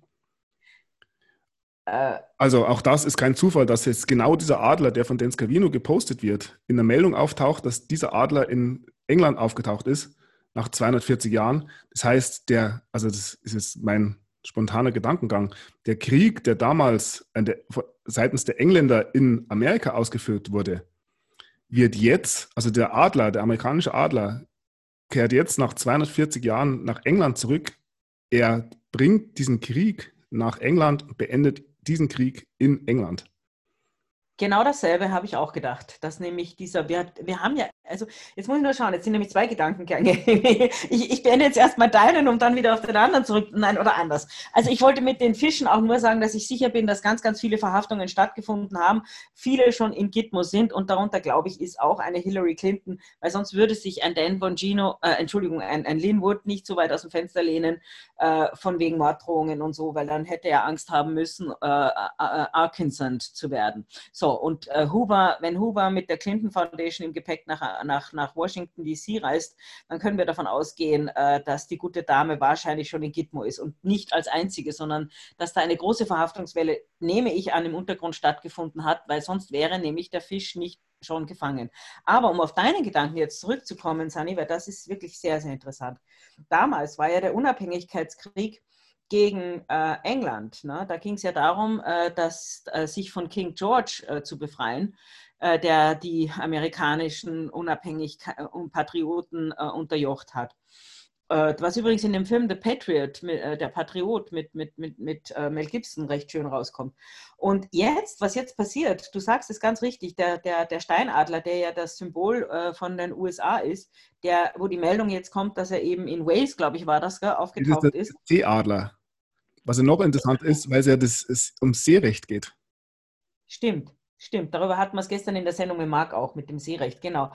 Äh, also auch das ist kein Zufall, dass jetzt genau dieser Adler, der von Dan Scavino gepostet wird, in der Meldung auftaucht, dass dieser Adler in England aufgetaucht ist, nach 240 Jahren. Das heißt, der, also das ist jetzt mein spontaner Gedankengang, der Krieg, der damals seitens der Engländer in Amerika ausgeführt wurde, wird jetzt, also der Adler, der amerikanische Adler, kehrt jetzt nach 240 Jahren nach England zurück. Er bringt diesen Krieg nach England und beendet diesen Krieg in England. Genau dasselbe habe ich auch gedacht, dass nämlich dieser, wir, wir haben ja, also jetzt muss ich nur schauen, jetzt sind nämlich zwei Gedankengänge. ich, ich beende jetzt erstmal deinen, um dann wieder auf den anderen zurück, nein, oder anders. Also ich wollte mit den Fischen auch nur sagen, dass ich sicher bin, dass ganz, ganz viele Verhaftungen stattgefunden haben, viele schon in Gitmo sind und darunter, glaube ich, ist auch eine Hillary Clinton, weil sonst würde sich ein Dan Bongino, äh, Entschuldigung, ein, ein Linwood nicht so weit aus dem Fenster lehnen, äh, von wegen Morddrohungen und so, weil dann hätte er Angst haben müssen, äh, äh, äh Arkansas zu werden. So, so, und äh, Huber, wenn Huber mit der Clinton Foundation im Gepäck nach, nach, nach Washington DC reist, dann können wir davon ausgehen, äh, dass die gute Dame wahrscheinlich schon in Gitmo ist und nicht als einzige, sondern dass da eine große Verhaftungswelle, nehme ich an, im Untergrund stattgefunden hat, weil sonst wäre nämlich der Fisch nicht schon gefangen. Aber um auf deine Gedanken jetzt zurückzukommen, Sani, weil das ist wirklich sehr, sehr interessant. Damals war ja der Unabhängigkeitskrieg gegen äh, England. Ne? Da ging es ja darum, äh, dass, äh, sich von King George äh, zu befreien, äh, der die amerikanischen Unabhängigkeit und Patrioten äh, unterjocht hat. Was übrigens in dem Film The Patriot, der Patriot mit, mit, mit, mit Mel Gibson recht schön rauskommt. Und jetzt, was jetzt passiert, du sagst es ganz richtig, der, der, der Steinadler, der ja das Symbol von den USA ist, der, wo die Meldung jetzt kommt, dass er eben in Wales, glaube ich, war das, gell, aufgetaucht ist. ist. Seeadler. Was ja noch interessant ist, weil es ja das, es ums Seerecht geht. Stimmt. Stimmt, darüber hatten wir es gestern in der Sendung mit Marc auch, mit dem Seerecht, genau.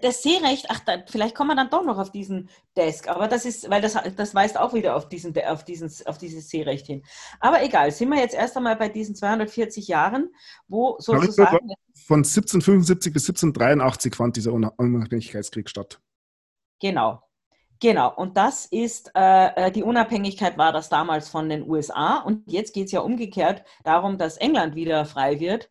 Das Seerecht, ach, da, vielleicht kommen wir dann doch noch auf diesen Desk, aber das ist, weil das, das weist auch wieder auf, diesen, auf, diesen, auf dieses Seerecht hin. Aber egal, sind wir jetzt erst einmal bei diesen 240 Jahren, wo sozusagen... Von 1775 bis 1783 fand dieser Unabhängigkeitskrieg statt. Genau, Genau, und das ist, äh, äh, die Unabhängigkeit war das damals von den USA und jetzt geht es ja umgekehrt darum, dass England wieder frei wird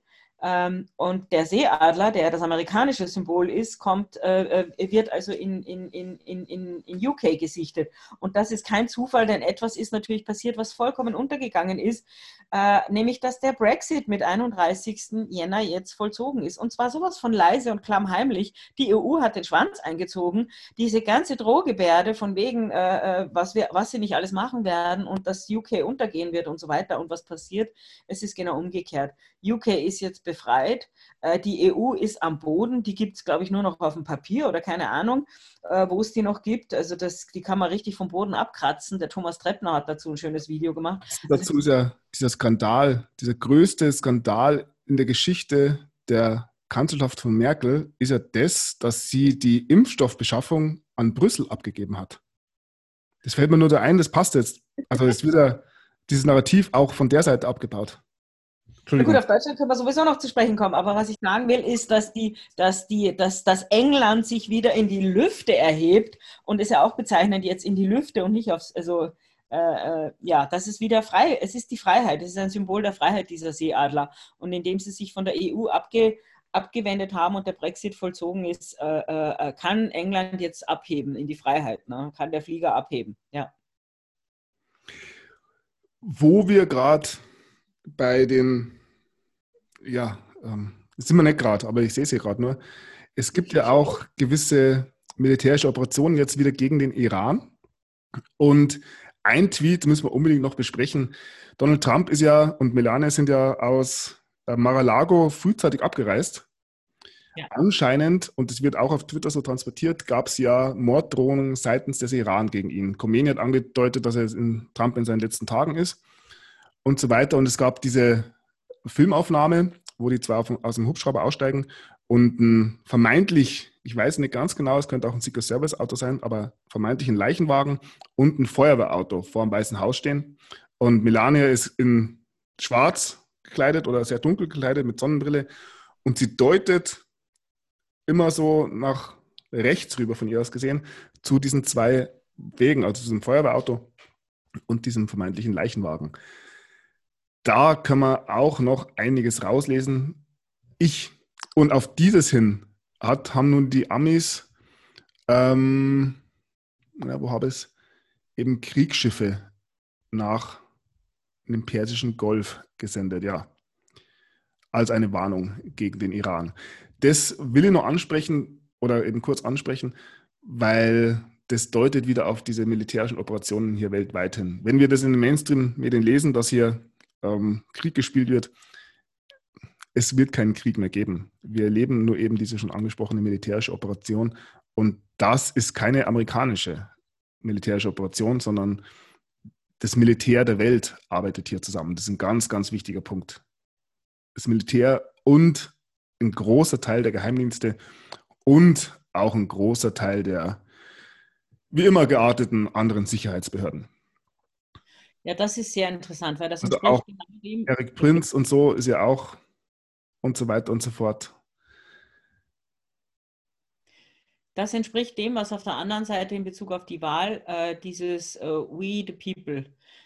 und der Seeadler, der das amerikanische Symbol ist, kommt, äh, äh wird also in, in, in, in, in UK gesichtet. Und das ist kein Zufall, denn etwas ist natürlich passiert, was vollkommen untergegangen ist, äh, nämlich dass der Brexit mit 31. Jänner jetzt vollzogen ist. Und zwar sowas von leise und klammheimlich. Die EU hat den Schwanz eingezogen. Diese ganze Drohgebärde von wegen, was, wir, was sie nicht alles machen werden und dass UK untergehen wird und so weiter und was passiert, es ist genau umgekehrt. UK ist jetzt befreit. Äh, die EU ist am Boden. Die gibt es, glaube ich, nur noch auf dem Papier oder keine Ahnung, äh, wo es die noch gibt. Also das, die kann man richtig vom Boden abkratzen. Der Thomas Treppner hat dazu ein schönes Video gemacht. Dazu ist ja dieser Skandal, dieser größte Skandal in der Geschichte der Kanzlerschaft von Merkel ist ja das, dass sie die Impfstoffbeschaffung an Brüssel abgegeben hat. Das fällt mir nur da ein, das passt jetzt. Also es wird dieses Narrativ auch von der Seite abgebaut. Na gut, auf Deutschland können wir sowieso noch zu sprechen kommen, aber was ich sagen will, ist, dass, die, dass, die, dass, dass England sich wieder in die Lüfte erhebt und ist ja auch bezeichnend jetzt in die Lüfte und nicht aufs, also äh, äh, ja, das ist wieder frei, es ist die Freiheit, es ist ein Symbol der Freiheit dieser Seeadler und indem sie sich von der EU abge, abgewendet haben und der Brexit vollzogen ist, äh, äh, kann England jetzt abheben in die Freiheit, ne? kann der Flieger abheben, ja. Wo wir gerade bei den, ja, ähm, sind wir nicht gerade, aber ich sehe es hier gerade nur. Es gibt ja auch gewisse militärische Operationen jetzt wieder gegen den Iran. Und ein Tweet müssen wir unbedingt noch besprechen. Donald Trump ist ja und Melania sind ja aus äh, Mar-a-Lago frühzeitig abgereist. Ja. Anscheinend, und es wird auch auf Twitter so transportiert, gab es ja Morddrohungen seitens des Iran gegen ihn. Khomeini hat angedeutet, dass er in Trump in seinen letzten Tagen ist und so weiter. Und es gab diese Filmaufnahme, wo die zwei aus dem Hubschrauber aussteigen und ein vermeintlich, ich weiß nicht ganz genau, es könnte auch ein Secret Service Auto sein, aber vermeintlich ein Leichenwagen und ein Feuerwehrauto vor dem Weißen Haus stehen. Und Melania ist in schwarz gekleidet oder sehr dunkel gekleidet mit Sonnenbrille und sie deutet immer so nach rechts rüber von ihr aus gesehen zu diesen zwei Wegen, also diesem Feuerwehrauto und diesem vermeintlichen Leichenwagen da kann man auch noch einiges rauslesen. Ich und auf dieses hin hat, haben nun die Amis äh, ähm, ja, wo habe ich es? Eben Kriegsschiffe nach dem Persischen Golf gesendet, ja. Als eine Warnung gegen den Iran. Das will ich noch ansprechen oder eben kurz ansprechen, weil das deutet wieder auf diese militärischen Operationen hier weltweit hin. Wenn wir das in den Mainstream-Medien lesen, dass hier ähm, Krieg gespielt wird, es wird keinen Krieg mehr geben. Wir erleben nur eben diese schon angesprochene militärische Operation und das ist keine amerikanische militärische Operation, sondern das Militär der Welt arbeitet hier zusammen. Das ist ein ganz, ganz wichtiger Punkt. Das Militär und ein großer Teil der Geheimdienste und auch ein großer Teil der wie immer gearteten anderen Sicherheitsbehörden. Ja, das ist sehr interessant, weil das also auch genau Eric Prince und so ist ja auch und so weiter und so fort. Das entspricht dem, was auf der anderen Seite in Bezug auf die Wahl äh, dieses äh, We the People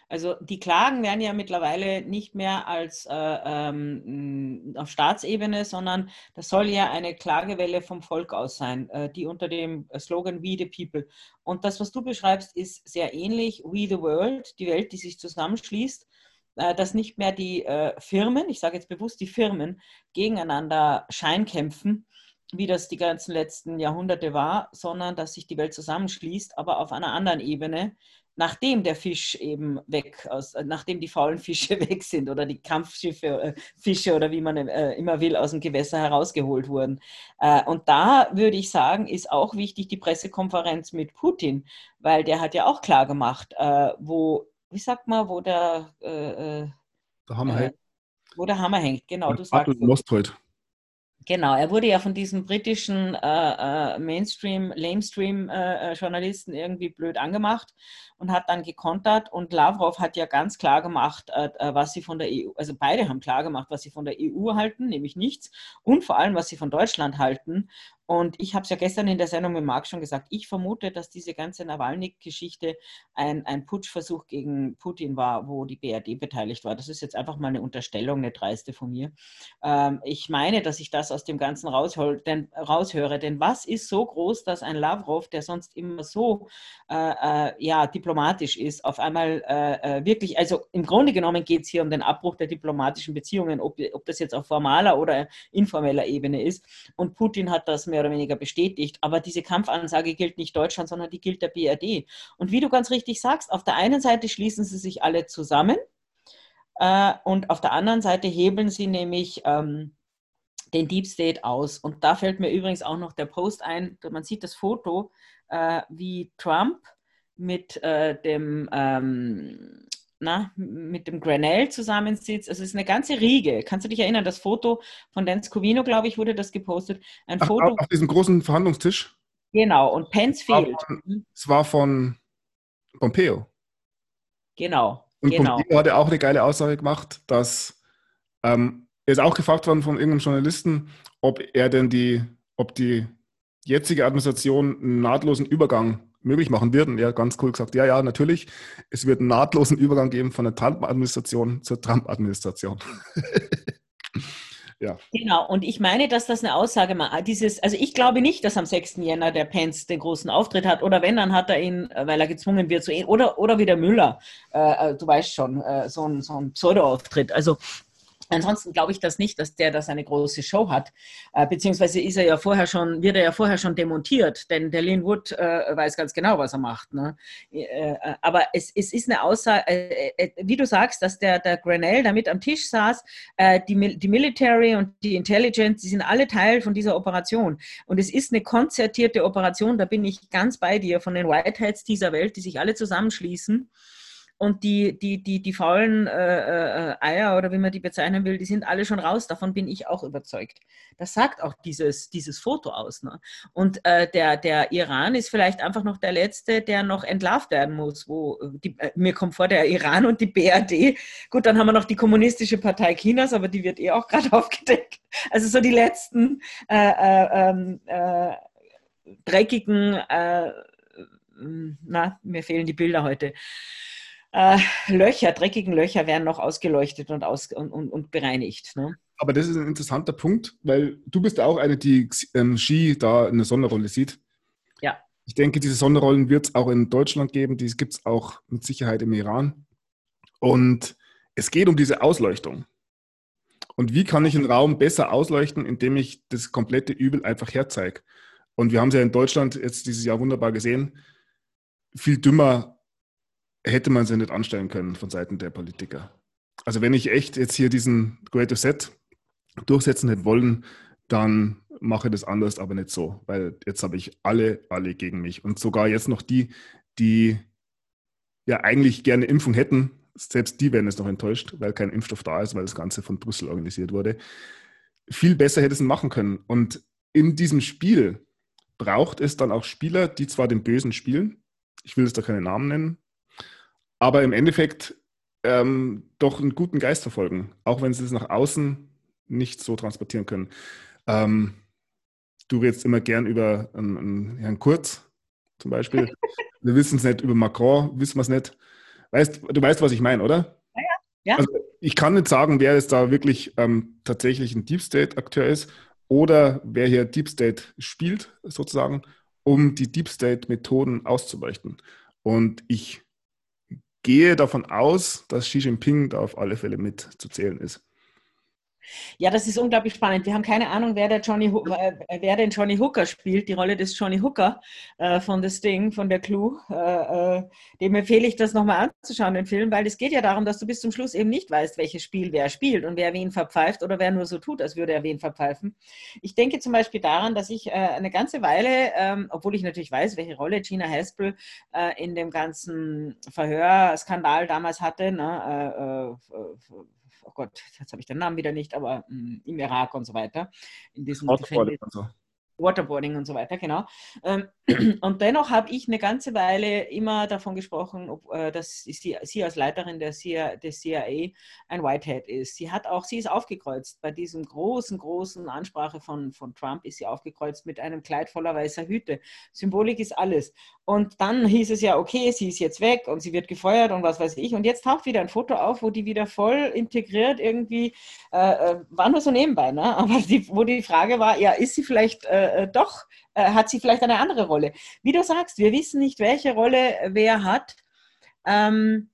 also die Klagen werden ja mittlerweile nicht mehr als äh, ähm, auf Staatsebene, sondern das soll ja eine Klagewelle vom Volk aus sein, äh, die unter dem Slogan We the People. Und das, was du beschreibst, ist sehr ähnlich. We the World, die Welt, die sich zusammenschließt, äh, dass nicht mehr die äh, Firmen, ich sage jetzt bewusst die Firmen, gegeneinander scheinkämpfen, wie das die ganzen letzten Jahrhunderte war, sondern dass sich die Welt zusammenschließt, aber auf einer anderen Ebene, nachdem der Fisch eben weg, aus, äh, nachdem die faulen Fische weg sind oder die Kampfschiffe, äh, Fische oder wie man äh, immer will, aus dem Gewässer herausgeholt wurden. Äh, und da würde ich sagen, ist auch wichtig die Pressekonferenz mit Putin, weil der hat ja auch klar gemacht, äh, wo, wie sagt man, wo der, äh, der Hammer hängt. Wo der Hammer hängt, genau. Du sagst, Genau, er wurde ja von diesen britischen äh, äh, Mainstream, Lamestream-Journalisten äh, irgendwie blöd angemacht und hat dann gekontert. Und Lavrov hat ja ganz klar gemacht, äh, äh was sie von der EU, also beide haben klar gemacht, was sie von der EU halten, nämlich nichts, und vor allem, was sie von Deutschland halten. Und ich habe es ja gestern in der Sendung mit Marc schon gesagt, ich vermute, dass diese ganze Nawalny-Geschichte ein, ein Putschversuch gegen Putin war, wo die BRD beteiligt war. Das ist jetzt einfach mal eine Unterstellung, eine dreiste von mir. Ähm, ich meine, dass ich das aus dem Ganzen raushol, denn, raushöre. Denn was ist so groß, dass ein Lavrov, der sonst immer so äh, äh, ja, diplomatisch ist, auf einmal äh, äh wirklich, also im Grunde genommen geht es hier um den Abbruch der diplomatischen Beziehungen, ob, ob das jetzt auf formaler oder informeller Ebene ist. Und Putin hat das mehr mehr oder weniger bestätigt. Aber diese Kampfansage gilt nicht Deutschland, sondern die gilt der BRD. Und wie du ganz richtig sagst, auf der einen Seite schließen sie sich alle zusammen äh, und auf der anderen Seite hebeln sie nämlich ähm, den Deep State aus. Und da fällt mir übrigens auch noch der Post ein, man sieht das Foto, äh, wie Trump mit äh, dem ähm, na, mit dem Granell zusammensitzt. Also es ist eine ganze Riege. Kannst du dich erinnern, das Foto von Dan Scovino, glaube ich, wurde das gepostet. Ein Ach, Foto. Auf diesem großen Verhandlungstisch? Genau, und Pence fehlt. Es war von Pompeo. Genau. Und genau. Pompeo hat ja auch eine geile Aussage gemacht, dass ähm, er ist auch gefragt worden von irgendeinem Journalisten, ob er denn die, ob die jetzige Administration einen nahtlosen Übergang möglich machen wird. Und er hat ganz cool gesagt, ja, ja, natürlich, es wird einen nahtlosen Übergang geben von der Trump-Administration zur Trump-Administration. ja. Genau, und ich meine, dass das eine Aussage mal dieses, also ich glaube nicht, dass am 6. Jänner der Pence den großen Auftritt hat, oder wenn, dann hat er ihn, weil er gezwungen wird zu oder, oder wie der Müller, äh, äh du weißt schon, äh, so ein, so ein Pseudo-Auftritt. Also Ansonsten glaube ich das nicht, dass der das eine große Show hat. Äh, beziehungsweise ist er ja vorher schon, wird er ja vorher schon demontiert, denn der Lin Wood äh, weiß ganz genau, was er macht. Ne? Äh, äh aber es, es, ist eine Aussage, äh, äh, wie du sagst, dass der, der Grenell da mit am Tisch saß, die, die Military und die Intelligence, die sind alle Teil von dieser Operation. Und es ist eine konzertierte Operation, da bin ich ganz bei dir, von den Whiteheads dieser Welt, die sich alle zusammenschließen und die, die, die, die faulen äh, äh, Eier oder wie man die bezeichnen will, die sind alle schon raus. Davon bin ich auch überzeugt. Das sagt auch dieses, dieses Foto aus. Ne? Und äh, der, der Iran ist vielleicht einfach noch der Letzte, der noch entlarvt werden muss. Wo die, äh, mir kommt vor, der Iran und die BRD. Gut, dann haben wir noch die Kommunistische Partei Chinas, aber die wird eh auch gerade aufgedeckt. Also so die letzten äh, äh, ähm, dreckigen, na, mir fehlen die Bilder heute äh, Löcher, dreckigen Löcher werden noch ausgeleuchtet und, aus, und, und, und bereinigt. Ne? Aber das ist ein interessanter Punkt, weil du bist auch eine, die ähm, Ski da eine Sonderrolle sieht. Ja. Ich denke, diese Sonderrollen wird es auch in Deutschland geben, die gibt es auch mit Sicherheit im Iran. Und es geht um diese Ausleuchtung. Und wie kann ich einen Raum besser ausleuchten, indem ich das komplette Übel einfach herzeige? Und wir haben es ja in Deutschland jetzt dieses Jahr wunderbar gesehen. Viel dümmer hätte man sie nicht anstellen können von Seiten der Politiker. Also wenn ich echt jetzt hier diesen Great Set durchsetzen hätte wollen, dann mache ich das anders, aber nicht so, weil jetzt habe ich alle, alle gegen mich. Und sogar jetzt noch die, die ja eigentlich gerne Impfung hätten, selbst die werden jetzt noch enttäuscht, weil kein Impfstoff da ist, weil das Ganze von Brüssel organisiert wurde. Viel besser hätte es machen können. Und in diesem Spiel braucht es dann auch Spieler, die zwar den Bösen spielen, ich will jetzt da keine Namen nennen, aber im Endeffekt ähm, doch einen guten Geist verfolgen, auch wenn sie es nach außen nicht so transportieren können. Ähm, du redest immer gern über einen, einen Herrn Kurz zum Beispiel. Wir wissen es nicht, über Macron wissen wir es nicht. Weißt, du weißt, was ich meine, oder? Ja, ja. Also ich kann nicht sagen, wer jetzt da wirklich ähm, tatsächlich ein Deep State-Akteur ist oder wer hier Deep State spielt, sozusagen, um die Deep State-Methoden auszuleuchten. Und ich gehe davon aus, dass Xi Jinping da auf alle Fälle mit zu zählen ist. Ja, das ist unglaublich spannend. Wir haben keine Ahnung, wer, der Johnny, äh, wer den Johnny Hooker spielt, die Rolle des Johnny Hooker äh, von The Sting, von der Clue. Äh, äh, dem empfehle ich das nochmal anzuschauen, den Film, weil es geht ja darum, dass du bis zum Schluss eben nicht weißt, welches Spiel wer spielt und wer wen verpfeift oder wer nur so tut, als würde er wen verpfeifen. Ich denke zum Beispiel daran, dass ich äh, eine ganze Weile, ähm, obwohl ich natürlich weiß, welche Rolle Gina Haspel äh, in dem ganzen Verhörskandal damals hatte, ne, oh Gott, jetzt habe ich den Namen wieder nicht, aber mh, hm, im Irak und so weiter, in diesem Gefängnis. So. Waterboarding und so weiter, genau. Ähm, und dennoch habe ich eine ganze Weile immer davon gesprochen, ob, äh, dass sie, sie als Leiterin der CIA, des CIA ein Whitehead ist. Sie hat auch, sie ist aufgekreuzt bei diesem großen, großen Ansprache von, von Trump ist sie aufgekreuzt mit einem Kleid voller weißer Hüte. Symbolik ist alles. Und dann hieß es ja, okay, sie ist jetzt weg und sie wird gefeuert und was weiß ich. Und jetzt taucht wieder ein Foto auf, wo die wieder voll integriert irgendwie, äh, äh war nur so nebenbei, ne? aber die, wo die Frage war, ja, ist sie vielleicht äh, äh, doch, äh, hat sie vielleicht eine andere Rolle. Wie du sagst, wir wissen nicht, welche Rolle wer hat. Ähm,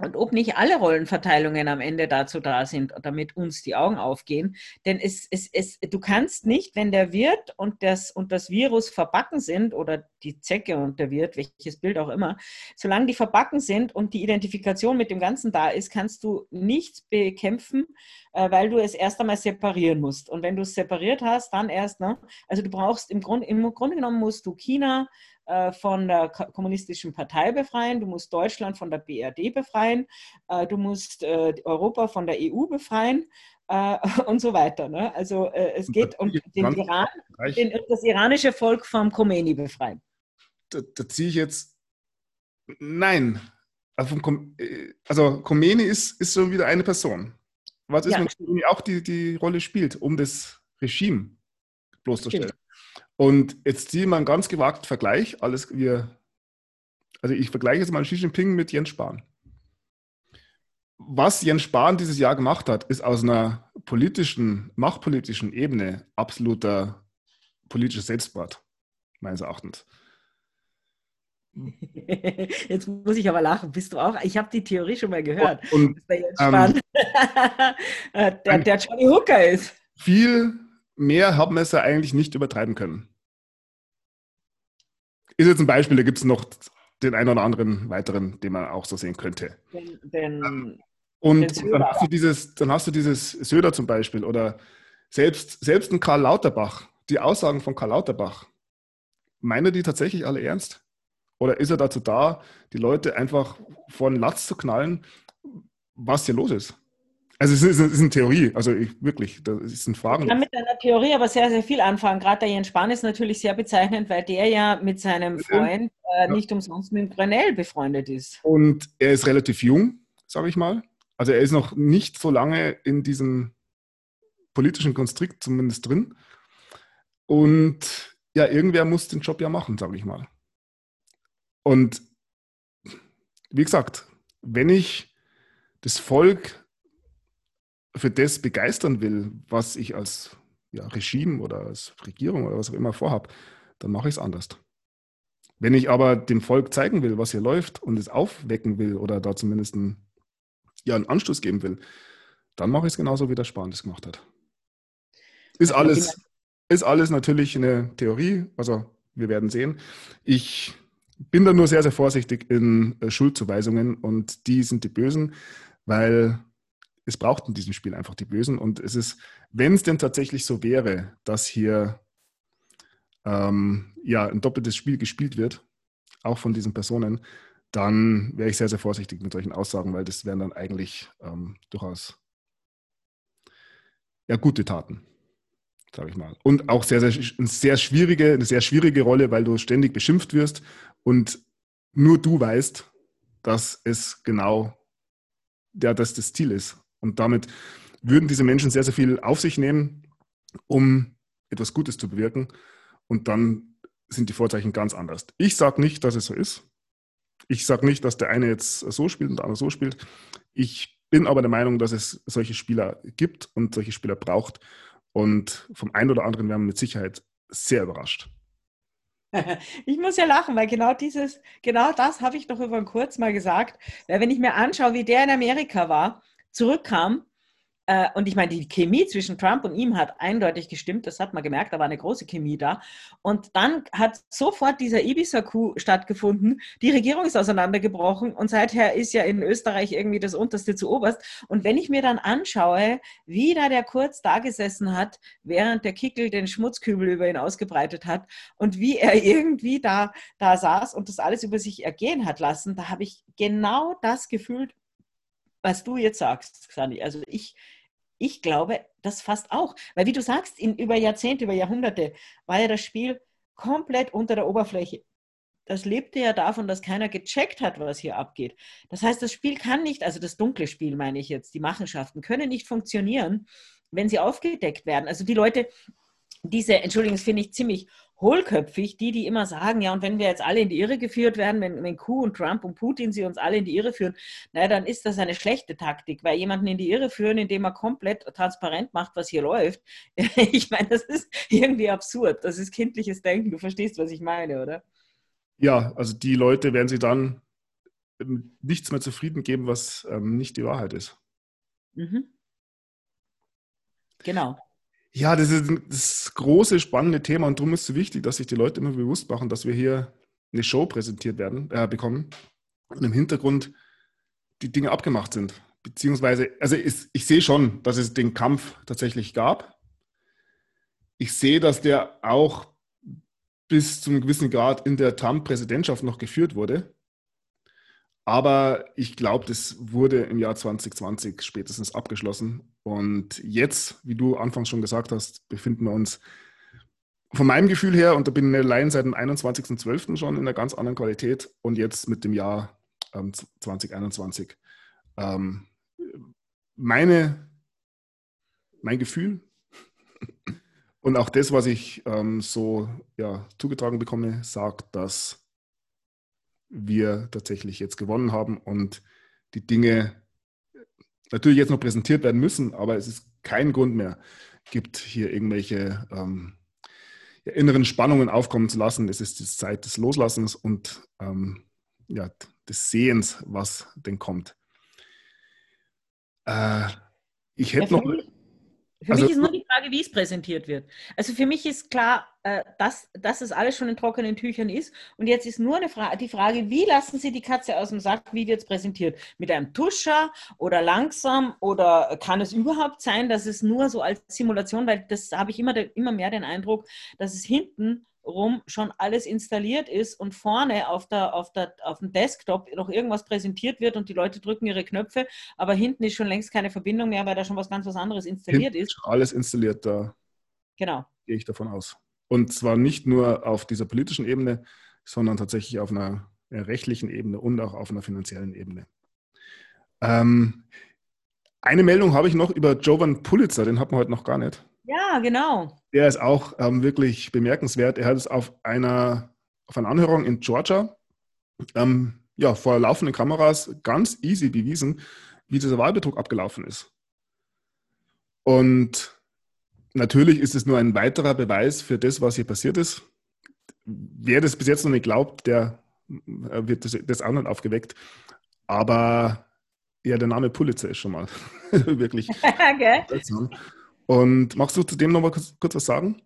und ob nicht alle Rollenverteilungen am Ende dazu da sind, damit uns die Augen aufgehen. Denn es, es, es, du kannst nicht, wenn der Wirt und das, und das Virus verbacken sind oder die Zecke und der Wirt, welches Bild auch immer, solange die verbacken sind und die Identifikation mit dem Ganzen da ist, kannst du nichts bekämpfen, äh, weil du es erst einmal separieren musst. Und wenn du es separiert hast, dann erst, ne? Also du brauchst im Grunde, im Grunde genommen musst du China, von der kommunistischen Partei befreien, du musst Deutschland von der BRD befreien, äh, du musst äh, Europa von der EU befreien und so weiter. Ne? Also es geht um den Iran, den, das iranische Volk vom Khomeini befreien. Da, da ziehe ich jetzt, nein, also, also Khomeini ist, ist schon wieder eine Person. Was ist, ja. wenn Khomeini auch die, die Rolle spielt, um das Regime bloßzustellen? Und jetzt ziehe ich mal einen ganz gewagten Vergleich. Alles wir, also ich vergleiche jetzt mal Xi Jinping mit Jens Spahn. Was Jens Spahn dieses Jahr gemacht hat, ist aus einer politischen, machtpolitischen Ebene absoluter politischer Selbstmord, meines Erachtens. Jetzt muss ich aber lachen. Bist du auch? Ich habe die Theorie schon mal gehört. Und, und ähm, der, der Johnny Hooker ist. Viel mehr haben wir es ja eigentlich nicht übertreiben können. Ist jetzt ein Beispiel, da gibt es noch den einen oder anderen weiteren, den man auch so sehen könnte. Den, den, ähm, und, den dann, hast du dieses, dann hast du dieses Söder zum Beispiel oder selbst, selbst ein Karl Lauterbach, die Aussagen von Karl Lauterbach, meint er die tatsächlich alle ernst? Oder ist er dazu da, die Leute einfach vor den Latz zu knallen, was hier los ist? Also es ist, es ist eine Theorie, also ich, wirklich, das sind Fragen. Ich kann mit einer Theorie aber sehr, sehr viel anfangen. Gerade der Jens Spahn ist natürlich sehr bezeichnend, weil der ja mit seinem Freund äh, ja. nicht umsonst mit Grenell befreundet ist. Und er ist relativ jung, sage ich mal. Also er ist noch nicht so lange in diesem politischen Konstrukt zumindest drin. Und ja, irgendwer muss den Job ja machen, sage ich mal. Und wie gesagt, wenn ich das Volk für das begeistern will, was ich als ja, Regime oder als Regierung oder was auch immer vorhabe, dann mache ich es anders. Wenn ich aber dem Volk zeigen will, was hier läuft und es aufwecken will oder da zumindest einen, ja, einen Anstoß geben will, dann mache ich es genauso, wie der Spahn das gemacht hat. Ist alles, ist alles natürlich eine Theorie, also wir werden sehen. Ich bin da nur sehr, sehr vorsichtig in äh, Schuldzuweisungen und die sind die Bösen, weil es braucht in diesem Spiel einfach die Bösen und es ist, wenn es denn tatsächlich so wäre, dass hier ähm, ja, ein doppeltes Spiel gespielt wird, auch von diesen Personen, dann wäre ich sehr, sehr vorsichtig mit solchen Aussagen, weil das wären dann eigentlich ähm, durchaus ja, gute Taten, sage ich mal. Und auch sehr, sehr, eine sehr schwierige, eine sehr schwierige Rolle, weil du ständig beschimpft wirst und nur du weißt, dass es genau ja, dass das Ziel ist. Und damit würden diese Menschen sehr, sehr viel auf sich nehmen, um etwas Gutes zu bewirken. Und dann sind die Vorzeichen ganz anders. Ich sage nicht, dass es so ist. Ich sage nicht, dass der eine jetzt so spielt und der andere so spielt. Ich bin aber der Meinung, dass es solche Spieler gibt und solche Spieler braucht. Und vom einen oder anderen werden wir mit Sicherheit sehr überrascht. Ich muss ja lachen, weil genau dieses, genau das habe ich doch über kurz mal gesagt. Weil wenn ich mir anschaue, wie der in Amerika war, zurückkam äh, und ich meine, die Chemie zwischen Trump und ihm hat eindeutig gestimmt, das hat man gemerkt, da war eine große Chemie da. Und dann hat sofort dieser Ibiza-Coup stattgefunden, die Regierung ist auseinandergebrochen und seither ist ja in Österreich irgendwie das Unterste zu Oberst. Und wenn ich mir dann anschaue, wie da der Kurz da gesessen hat, während der Kickel den Schmutzkübel über ihn ausgebreitet hat und wie er irgendwie da, da saß und das alles über sich ergehen hat lassen, da habe ich genau das gefühlt, was du jetzt sagst, Xani. Also ich, ich glaube, das fast auch. Weil wie du sagst, in, über Jahrzehnte, über Jahrhunderte war ja das Spiel komplett unter der Oberfläche. Das lebte ja davon, dass keiner gecheckt hat, was hier abgeht. Das heißt, das Spiel kann nicht, also das dunkle Spiel meine ich jetzt, die Machenschaften können nicht funktionieren, wenn sie aufgedeckt werden. Also die Leute, diese, Entschuldigung, das finde ich ziemlich hohlköpfig, die, die immer sagen, ja, und wenn wir jetzt alle in die Irre geführt werden, wenn, wenn Kuh und Trump und Putin sie uns alle in die Irre führen, naja, dann ist das eine schlechte Taktik, weil jemanden in die Irre führen, indem er komplett transparent macht, was hier läuft. ich meine, das ist irgendwie absurd. Das ist kindliches Denken. Du verstehst, was ich meine, oder? Ja, also die Leute werden sie dann nichts mehr zufrieden geben, was ähm, nicht die Wahrheit ist. Mhm. Genau. Ja, das ist das große, spannende Thema und darum ist es wichtig, dass sich die Leute immer bewusst machen, dass wir hier eine Show präsentiert werden, äh, bekommen und im Hintergrund die Dinge abgemacht sind. Beziehungsweise, also ich, ich sehe schon, dass es den Kampf tatsächlich gab. Ich sehe, dass der auch bis zu einem gewissen Grad in der Trump-Präsidentschaft noch geführt wurde. Aber ich glaube, das wurde im Jahr 2020 spätestens abgeschlossen. Und jetzt, wie du anfangs schon gesagt hast, befinden wir uns von meinem Gefühl her, und da bin ich allein seit dem 21.12. schon in einer ganz anderen Qualität und jetzt mit dem Jahr ähm, 2021. Ähm, meine, mein Gefühl und auch das, was ich ähm, so ja, zugetragen bekomme, sagt, dass wir tatsächlich jetzt gewonnen haben und die Dinge natürlich jetzt noch präsentiert werden müssen, aber es ist kein Grund mehr, gibt hier irgendwelche ähm, inneren Spannungen aufkommen zu lassen. Es ist die Zeit des Loslassens und ähm, ja, des Sehens, was denn kommt. Äh, ich hätte ja, noch. Für also, mich ist nur die Frage, wie es präsentiert wird. Also für mich ist klar, äh, dass, dass es alles schon in trockenen Tüchern ist. Und jetzt ist nur eine Fra die Frage, wie lassen Sie die Katze aus dem Sack? Wie wird es präsentiert? Mit einem Tuscher oder langsam? Oder kann es überhaupt sein, dass es nur so als Simulation, weil das habe ich immer, immer mehr den Eindruck, dass es hinten rum schon alles installiert ist und vorne auf, der, auf, der, auf dem Desktop noch irgendwas präsentiert wird und die Leute drücken ihre Knöpfe, aber hinten ist schon längst keine Verbindung mehr, weil da schon was ganz was anderes installiert hinten ist. Alles installiert da. Genau. Gehe ich davon aus. Und zwar nicht nur auf dieser politischen Ebene, sondern tatsächlich auf einer rechtlichen Ebene und auch auf einer finanziellen Ebene. Ähm, eine Meldung habe ich noch über Jovan Pulitzer, den hat man heute noch gar nicht. Ja, genau. Der ist auch ähm, wirklich bemerkenswert. Er hat es auf einer, auf einer Anhörung in Georgia ähm, ja, vor laufenden Kameras ganz easy bewiesen, wie dieser Wahlbetrug abgelaufen ist. Und natürlich ist es nur ein weiterer Beweis für das, was hier passiert ist. wer das bis jetzt noch nicht glaubt, der äh, wird das, das nicht aufgeweckt. Aber ja, der Name Pulitzer ist schon mal wirklich. okay. Und magst du zu dem noch mal kurz, kurz was sagen?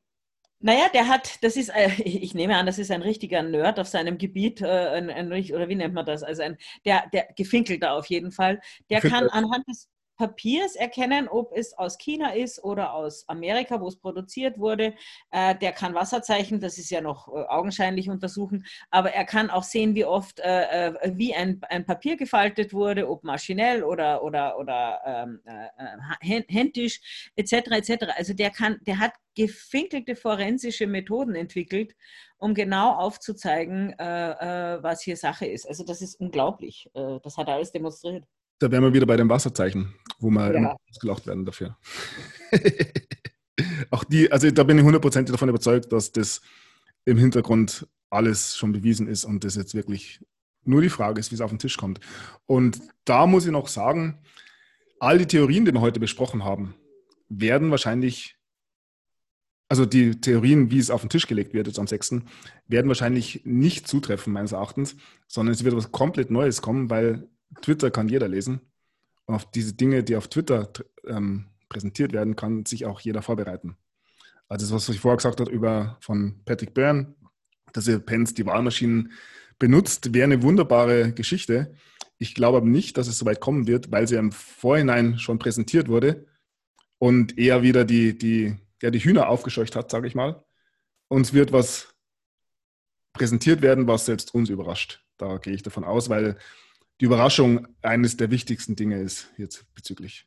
Naja, der hat, das ist, äh, ich nehme an, das ist ein richtiger Nerd auf seinem Gebiet, äh, ein, ein, oder wie nennt man das? Also ein, der, der gefinkelter auf jeden Fall. Der kann anhand des, Papiers erkennen, ob es aus China ist oder aus Amerika, wo es produziert wurde. Äh, der kann Wasserzeichen, das ist ja noch äh, augenscheinlich untersuchen, aber er kann auch sehen, wie oft, äh, äh wie ein, ein Papier gefaltet wurde, ob maschinell oder, oder, oder ähm, äh, äh, händisch, etc. etc. Also der kann, der hat gefinkelte forensische Methoden entwickelt, um genau aufzuzeigen, was hier Sache ist. Also das ist unglaublich. das hat er alles demonstriert. Da wären wir wieder bei den Wasserzeichen, wo wir ja. immer ausgelacht werden dafür. Auch die, also da bin ich hundertprozentig davon überzeugt, dass das im Hintergrund alles schon bewiesen ist und das jetzt wirklich nur die Frage ist, wie es auf den Tisch kommt. Und da muss ich noch sagen, all die Theorien, die wir heute besprochen haben, werden wahrscheinlich, also die Theorien, wie es auf den Tisch gelegt wird jetzt am 6., werden wahrscheinlich nicht zutreffen, meines Erachtens, sondern es wird was komplett Neues kommen, weil Twitter kann jeder lesen. Und auf diese Dinge, die auf Twitter ähm, präsentiert werden, kann sich auch jeder vorbereiten. Also das, was ich vorher gesagt habe über von Patrick Byrne, dass er Pence die Wahlmaschinen benutzt, wäre eine wunderbare Geschichte. Ich glaube aber nicht, dass es so weit kommen wird, weil sie im Vorhinein schon präsentiert wurde und eher wieder die, die, ja, die Hühner aufgescheucht hat, sage ich mal. Uns wird was präsentiert werden, was selbst uns überrascht. Da gehe ich davon aus, weil die Überraschung eines der wichtigsten Dinge ist jetzt bezüglich.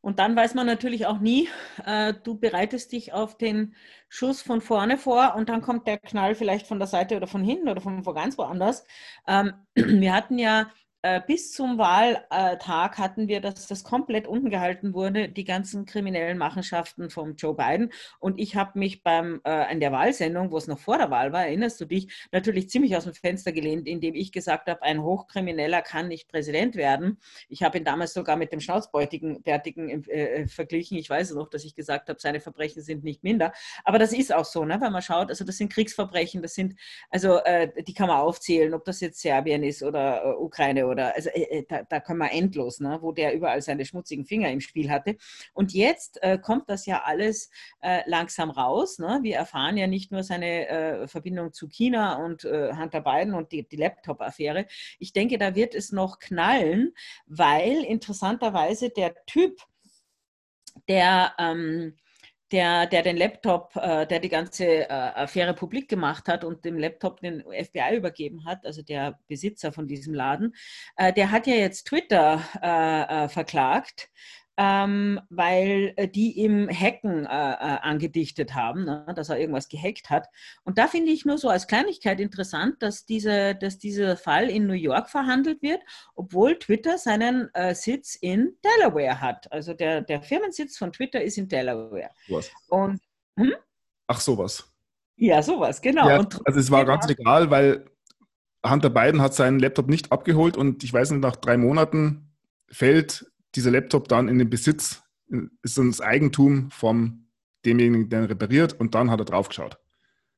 Und dann weiß man natürlich auch nie, äh, du bereitest dich auf den Schuss von vorne vor und dann kommt der Knall vielleicht von der Seite oder von hinten oder von, von ganz woanders. Ähm, wir hatten ja äh, bis zum Wahltag hatten wir, dass das komplett unten gehalten wurde, die ganzen kriminellen Machenschaften von Joe Biden. Und ich habe mich beim äh, in der Wahlsendung, wo es noch vor der Wahl war, erinnerst du dich, natürlich ziemlich aus dem Fenster gelehnt, indem ich gesagt habe, ein Hochkrimineller kann nicht Präsident werden. Ich habe ihn damals sogar mit dem Schnauzbärtigen äh, verglichen. Ich weiß noch, dass ich gesagt habe, seine Verbrechen sind nicht minder. Aber das ist auch so, ne? wenn man schaut, also das sind Kriegsverbrechen, das sind, also äh, die kann man aufzählen, ob das jetzt Serbien ist oder äh, Ukraine oder also äh, äh, da, da kann man endlos, ne, wo der überall seine schmutzigen Finger im Spiel hatte. Und jetzt äh, kommt das ja alles äh, langsam raus. Ne? Wir erfahren ja nicht nur seine äh, Verbindung zu China und äh, Hunter Biden und die, die Laptop-Affäre. Ich denke, da wird es noch knallen, weil interessanterweise der Typ, der ähm, der, der den Laptop, äh, der die ganze äh, Affäre publik gemacht hat und dem Laptop den FBI übergeben hat, also der Besitzer von diesem Laden, äh, der hat ja jetzt Twitter äh, äh, verklagt ähm, weil äh, die ihm Hacken äh, äh, angedichtet haben, ne, dass er irgendwas gehackt hat. Und da finde ich nur so als Kleinigkeit interessant, dass, diese, dass dieser Fall in New York verhandelt wird, obwohl Twitter seinen äh, Sitz in Delaware hat. Also der, der Firmensitz von Twitter ist in Delaware. Was? Und, hm? Ach, sowas. Ja, sowas, genau. Ja, also es war ganz egal, weil Hunter Biden hat seinen Laptop nicht abgeholt und ich weiß nicht, nach drei Monaten fällt dieser Laptop dann in den Besitz, ist das Eigentum von demjenigen, der ihn repariert und dann hat er draufgeschaut.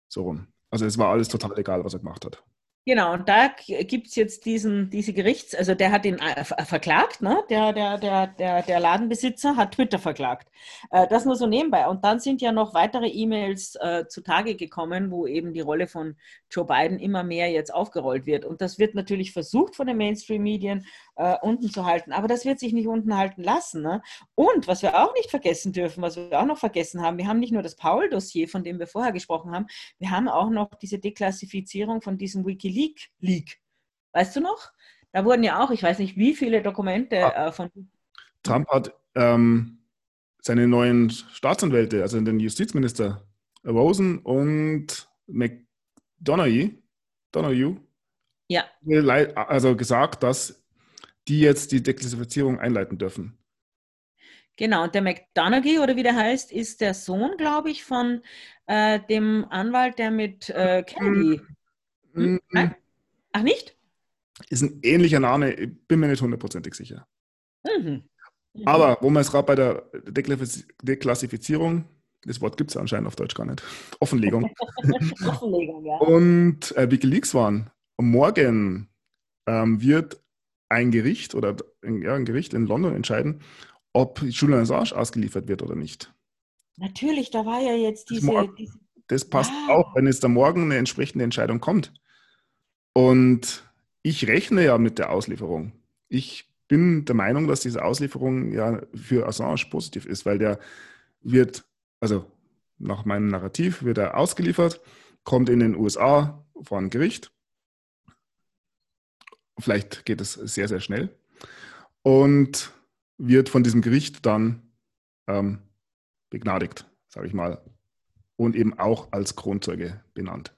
So rum. Also es war alles total egal, was er gemacht hat. Genau, und da gibt es jetzt diesen, diese Gerichts-, also der hat ihn äh, verklagt, ne? der, der, der, der, der Ladenbesitzer hat Twitter verklagt. Äh, das nur so nebenbei. Und dann sind ja noch weitere E-Mails äh, zutage gekommen, wo eben die Rolle von Joe Biden immer mehr jetzt aufgerollt wird. Und das wird natürlich versucht von den Mainstream-Medien äh, unten zu halten, aber das wird sich nicht unten halten lassen. Ne? Und was wir auch nicht vergessen dürfen, was wir auch noch vergessen haben, wir haben nicht nur das Paul-Dossier, von dem wir vorher gesprochen haben, wir haben auch noch diese Deklassifizierung von diesem Wiki WikiLeaks-Leak. Weißt du noch? Da wurden ja auch, ich weiß nicht, wie viele Dokumente ah. äh, von. Trump hat ähm, seine neuen Staatsanwälte, also den Justizminister Rosen und McDonough, Donoghue, ja. also gesagt, dass die jetzt die Deklassifizierung einleiten dürfen. Genau, und der McDonough, oder wie der heißt, ist der Sohn, glaube ich, von äh, dem Anwalt, der mit äh, Kennedy hm? Ach nicht? Ist ein ähnlicher Name, ich bin mir nicht hundertprozentig sicher. Mhm. Mhm. Aber wo wir es gerade bei der Deklassifizierung Das Wort gibt es anscheinend auf Deutsch gar nicht. Offenlegung. Offenlegung, ja. Und äh, Wikileaks waren. Morgen ähm, wird ein Gericht oder ja, ein Gericht in London entscheiden, ob Julian Assange ausgeliefert wird oder nicht. Natürlich, da war ja jetzt diese. Das, diese das passt ah. auch, wenn jetzt da morgen eine entsprechende Entscheidung kommt. Und ich rechne ja mit der Auslieferung. Ich bin der Meinung, dass diese Auslieferung ja für Assange positiv ist, weil der wird, also nach meinem Narrativ, wird er ausgeliefert, kommt in den USA vor ein Gericht. Vielleicht geht es sehr, sehr schnell. Und wird von diesem Gericht dann ähm, begnadigt, sage ich mal, und eben auch als Kronzeuge benannt.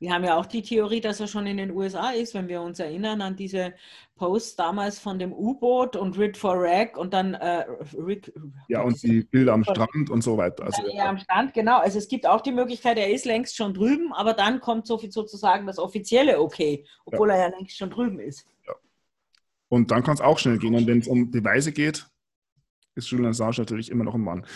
Wir haben ja auch die Theorie, dass er schon in den USA ist, wenn wir uns erinnern an diese Posts damals von dem U-Boot und Rid for Rag und dann äh, Rick, Ja, und die Bilder am Strand und so weiter. Also, ja, am Strand, genau. Also es gibt auch die Möglichkeit, er ist längst schon drüben, aber dann kommt so viel sozusagen das offizielle Okay, obwohl ja. er ja längst schon drüben ist. Ja. Und dann kann es auch schnell gehen. Und wenn es um Beweise geht, ist Julian Assange natürlich immer noch ein Mann.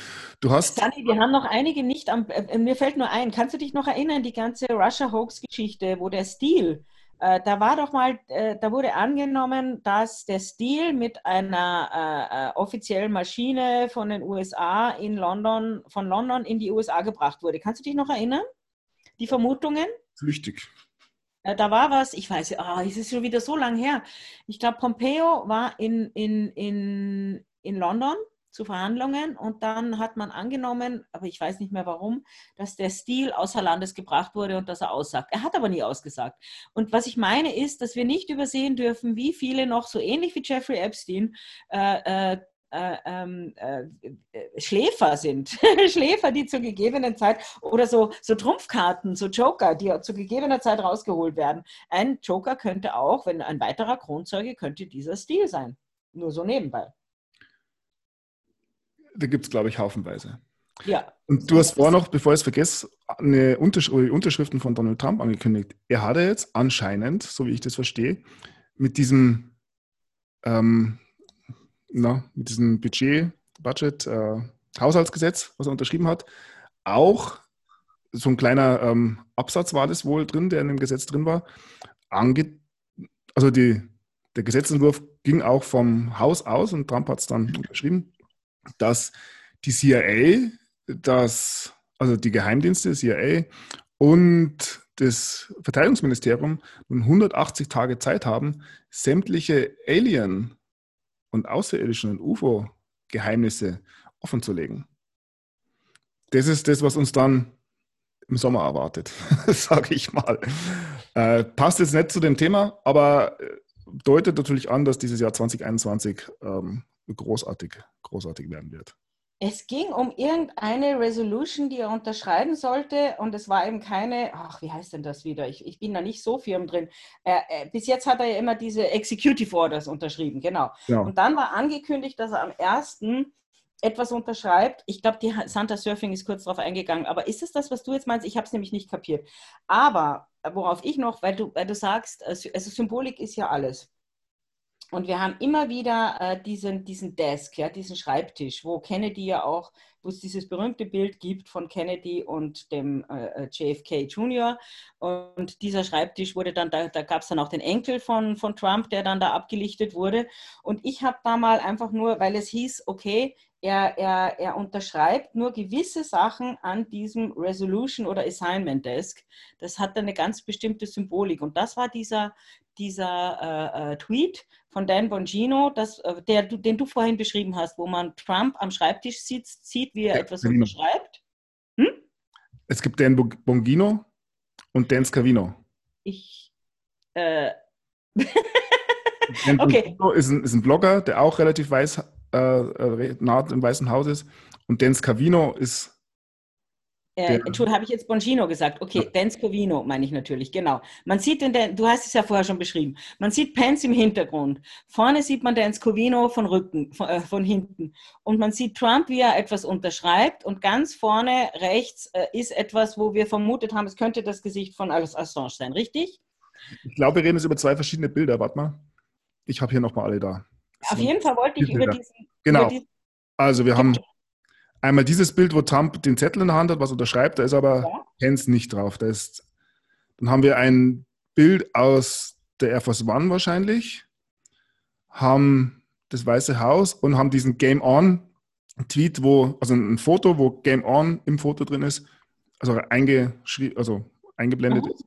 Du hast. Sunny, wir haben noch einige nicht am. Äh, mir fällt nur ein, kannst du dich noch erinnern, die ganze Russia-Hoax-Geschichte, wo der Stil, äh, da war doch mal, äh, da wurde angenommen, dass der Stil mit einer äh, äh offiziellen Maschine von den USA in London, von London in die USA gebracht wurde. Kannst du dich noch erinnern? Die Vermutungen? Flüchtig. Äh, da war was, ich weiß, oh, es ist schon wieder so lang her. Ich glaube, Pompeo war in, in, in, in London zu Verhandlungen und dann hat man angenommen, aber ich weiß nicht mehr warum, dass der Stil außer Landes gebracht wurde und dass er aussagt. Er hat aber nie ausgesagt. Und was ich meine ist, dass wir nicht übersehen dürfen, wie viele noch so ähnlich wie Jeffrey Epstein äh, äh, äh, ähm, äh, Schläfer sind. Schläfer, die zur gegebenen Zeit oder so, so Trumpfkarten, so Joker, die zu gegebener Zeit rausgeholt werden. Ein Joker könnte auch, wenn ein weiterer Kronzeuge, könnte dieser Stil sein. Nur so nebenbei da gibt es, glaube ich, haufenweise. Ja. Und du hast vorher noch, bevor ich es vergesse, eine Untersch Unterschriften von Donald Trump angekündigt. Er hatte jetzt anscheinend, so wie ich das verstehe, mit diesem, ähm, na, mit diesem Budget, Budget, äh, Haushaltsgesetz, was er unterschrieben hat, auch so ein kleiner ähm, Absatz war das wohl drin, der in dem Gesetz drin war. Ange also die, der Gesetzentwurf ging auch vom Haus aus und Trump hat es dann unterschrieben dass die CIA, das, also die Geheimdienste, CIA und das Verteidigungsministerium nun 180 Tage Zeit haben, sämtliche Alien- und außerirdischen und UFO-Geheimnisse offenzulegen. Das ist das, was uns dann im Sommer erwartet, sage ich mal. Äh, passt jetzt nicht zu dem Thema, aber äh, deutet natürlich an, dass dieses Jahr 2021 ähm, großartig, großartig werden wird. Es ging um irgendeine Resolution, die er unterschreiben sollte und es war eben keine, ach, wie heißt denn das wieder? Ich, ich bin da nicht so firm drin. Äh, äh, bis jetzt hat er ja immer diese Executive Orders unterschrieben, genau. Ja. Und dann war angekündigt, dass er am 1. etwas unterschreibt. Ich glaube, die Santa Surfing ist kurz darauf eingegangen. Aber ist es das, was du jetzt meinst? Ich habe es nämlich nicht kapiert. Aber worauf ich noch, weil du, weil du sagst, also Symbolik ist ja alles. Und wir haben immer wieder äh, diesen, diesen Desk, ja, diesen Schreibtisch, wo Kennedy ja auch, wo es dieses berühmte Bild gibt von Kennedy und dem äh, äh JFK Jr. Und dieser Schreibtisch wurde dann, da, da gab es dann auch den Enkel von, von Trump, der dann da abgelichtet wurde. Und ich habe da mal einfach nur, weil es hieß, okay, er, er, er unterschreibt nur gewisse Sachen an diesem Resolution oder Assignment Desk. Das hat eine ganz bestimmte Symbolik. Und das war dieser, dieser äh, äh, Tweet von Dan Bongino, das, äh, der, den du vorhin beschrieben hast, wo man Trump am Schreibtisch sitzt, sieht, wie er ja, etwas Scavino. unterschreibt. Hm? Es gibt Dan Bongino und Dan Scavino. Ich. Äh, Dan okay. Bongino ist ein, ist ein Blogger, der auch relativ weiß, äh, äh nah im Weißen Haus ist. Und Dan Scavino ist äh, Entschuldigung, habe ich jetzt Bongino gesagt? Okay, ja. Dan Scavino meine ich natürlich, genau. Man sieht den, du hast es ja vorher schon beschrieben, man sieht Pence im Hintergrund. Vorne sieht man Dan Scavino von Rücken, von, äh, von, hinten. Und man sieht Trump, wie er etwas unterschreibt. Und ganz vorne rechts äh, ist etwas, wo wir vermutet haben, es könnte das Gesicht von Assange sein, richtig? Ich glaube, wir reden jetzt über zwei verschiedene Bilder. Warte mal. Ich habe hier nochmal alle da. Auf jeden Fall wollte ich über diesen. Genau. Über diesen also wir haben Einmal dieses Bild, wo Trump den Zettel in der Hand hat, was unterschreibt, da ist aber ja. Pence nicht drauf. Da ist, dann haben wir ein Bild aus der Air Force One wahrscheinlich, haben das Weiße Haus und haben diesen Game On Tweet, wo, also ein Foto, wo Game On im Foto drin ist, also, also eingeblendet mhm. ist.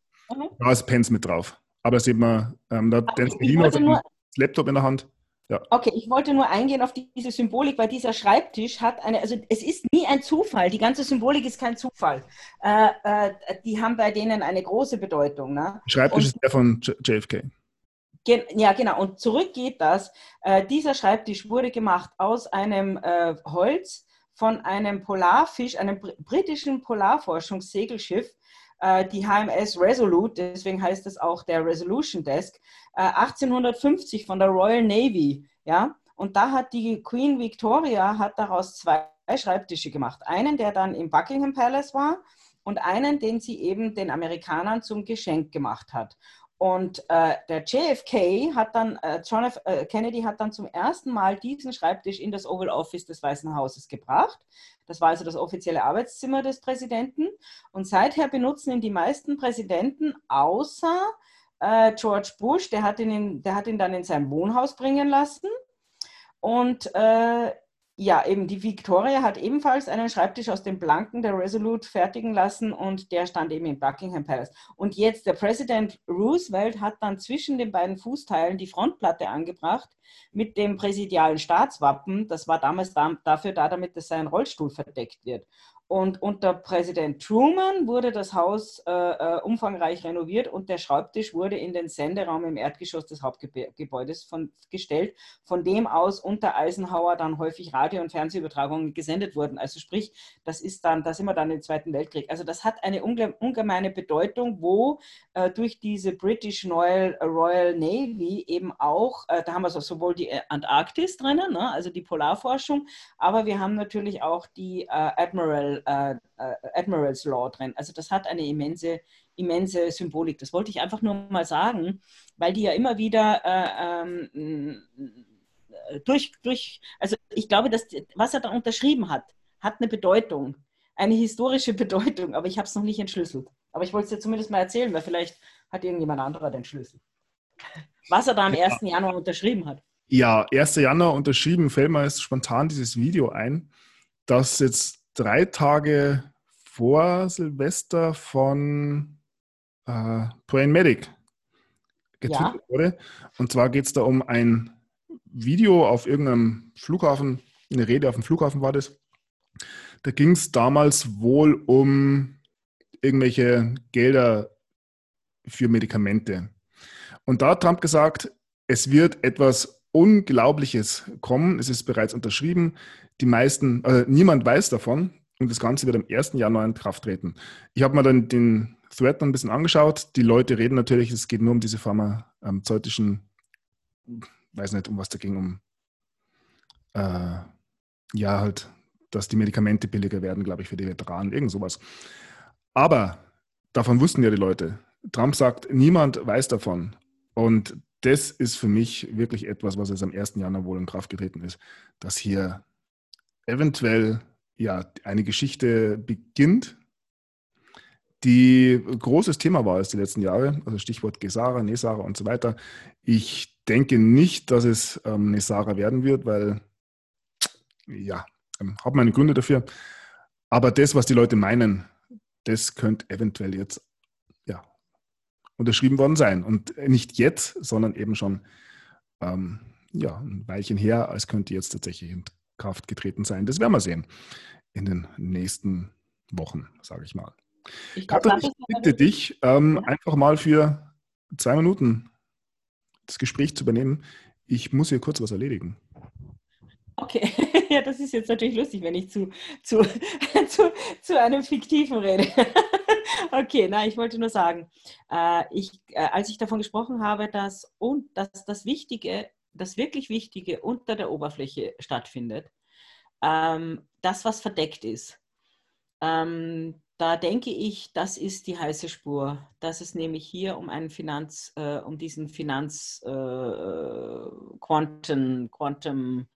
Da ist Pence mit drauf. Aber da sieht man, ähm, da hat Dennis das Laptop in der Hand. Ja. Okay, ich wollte nur eingehen auf diese Symbolik, weil dieser Schreibtisch hat eine, also es ist nie ein Zufall, die ganze Symbolik ist kein Zufall. Äh, äh, die haben bei denen eine große Bedeutung. Ne? Schreibtisch Und, ist der von JFK. Gen, ja, genau. Und zurück geht das. Äh, dieser Schreibtisch wurde gemacht aus einem äh, Holz von einem Polarfisch, einem br britischen Polarforschungssegelschiff, die HMS Resolute, deswegen heißt es auch der Resolution Desk, 1850 äh, von der Royal Navy, ja. Und da hat die Queen Victoria hat daraus zwei Schreibtische gemacht. Einen, der dann im Buckingham Palace war und einen, den sie eben den Amerikanern zum Geschenk gemacht hat. Und äh, der JFK hat dann, äh, John F. Äh, Kennedy hat dann zum ersten Mal diesen Schreibtisch in das Oval Office des Weißen Hauses gebracht. Das war also das offizielle Arbeitszimmer des Präsidenten. Und seither benutzen ihn die meisten Präsidenten, außer äh, George Bush, der hat, ihn in, der hat ihn dann in sein Wohnhaus bringen lassen. Und äh, ja, eben die Victoria hat ebenfalls einen Schreibtisch aus dem Blanken der Resolute fertigen lassen und der stand eben im Buckingham Palace. Und jetzt der Präsident Roosevelt hat dann zwischen den beiden Fußteilen die Frontplatte angebracht mit dem präsidialen Staatswappen. Das war damals dafür da, damit es sein Rollstuhl verdeckt wird. Und unter Präsident Truman wurde das Haus äh, äh, umfangreich renoviert und der Schreibtisch wurde in den Senderaum im Erdgeschoss des Hauptgebäudes von, gestellt, von dem aus unter Eisenhower dann häufig Radio- und Fernsehübertragungen gesendet wurden. Also sprich, das ist dann, da sind wir dann im Zweiten Weltkrieg. Also das hat eine ungemeine Bedeutung, wo äh, durch diese British Royal, Royal Navy eben auch, äh, da haben wir so sowohl die Antarktis drinnen, ne, also die Polarforschung, aber wir haben natürlich auch die äh, Admiral äh, äh, Admiral's Law drin. Also das hat eine immense, immense Symbolik. Das wollte ich einfach nur mal sagen, weil die ja immer wieder äh, ähm, durch, durch, also ich glaube, dass was er da unterschrieben hat, hat eine Bedeutung, eine historische Bedeutung, aber ich habe es noch nicht entschlüsselt. Aber ich wollte es dir zumindest mal erzählen, weil vielleicht hat irgendjemand anderer den Schlüssel. Was er da am 1. Januar unterschrieben hat. Ja, 1. Januar unterschrieben, fällt mir jetzt spontan dieses Video ein, das jetzt drei Tage vor Silvester von äh, Brain Medic getwittert ja. wurde. Und zwar geht es da um ein Video auf irgendeinem Flughafen, eine Rede auf dem Flughafen war das. Da ging es damals wohl um irgendwelche Gelder für Medikamente. Und da hat Trump gesagt, es wird etwas Unglaubliches kommen. Es ist bereits unterschrieben. Die meisten, äh, niemand weiß davon und das Ganze wird am 1. Januar in Kraft treten. Ich habe mir dann den Thread noch ein bisschen angeschaut. Die Leute reden natürlich, es geht nur um diese pharmazeutischen, weiß nicht, um was da ging, um äh, ja, halt, dass die Medikamente billiger werden, glaube ich, für die Veteranen, irgend sowas. Aber davon wussten ja die Leute. Trump sagt, niemand weiß davon. Und das ist für mich wirklich etwas, was jetzt am 1. Januar wohl in Kraft getreten ist, dass hier eventuell ja eine Geschichte beginnt, die großes Thema war es die letzten Jahre, also Stichwort Gesara, Nesara und so weiter. Ich denke nicht, dass es ähm, Nesara werden wird, weil, ja, ähm, habe meine Gründe dafür. Aber das, was die Leute meinen, das könnte eventuell jetzt ja, unterschrieben worden sein. Und nicht jetzt, sondern eben schon ähm, ja, ein Weilchen her, als könnte jetzt tatsächlich in Kraft getreten sein. Das werden wir sehen in den nächsten Wochen, sage ich mal. Ich, Katrin, ich bitte dich, ähm, ja. einfach mal für zwei Minuten das Gespräch zu übernehmen. Ich muss hier kurz was erledigen. Okay, ja, das ist jetzt natürlich lustig, wenn ich zu, zu, zu, zu einem Fiktiven rede. okay, na, ich wollte nur sagen, äh, ich, äh, als ich davon gesprochen habe, dass, und, dass das Wichtige, das wirklich Wichtige unter der Oberfläche stattfindet, ähm, das, was verdeckt ist, ähm, da denke ich, das ist die heiße Spur, dass es nämlich hier um einen Finanz, äh, um diesen Finanz äh, Quantum, Quantum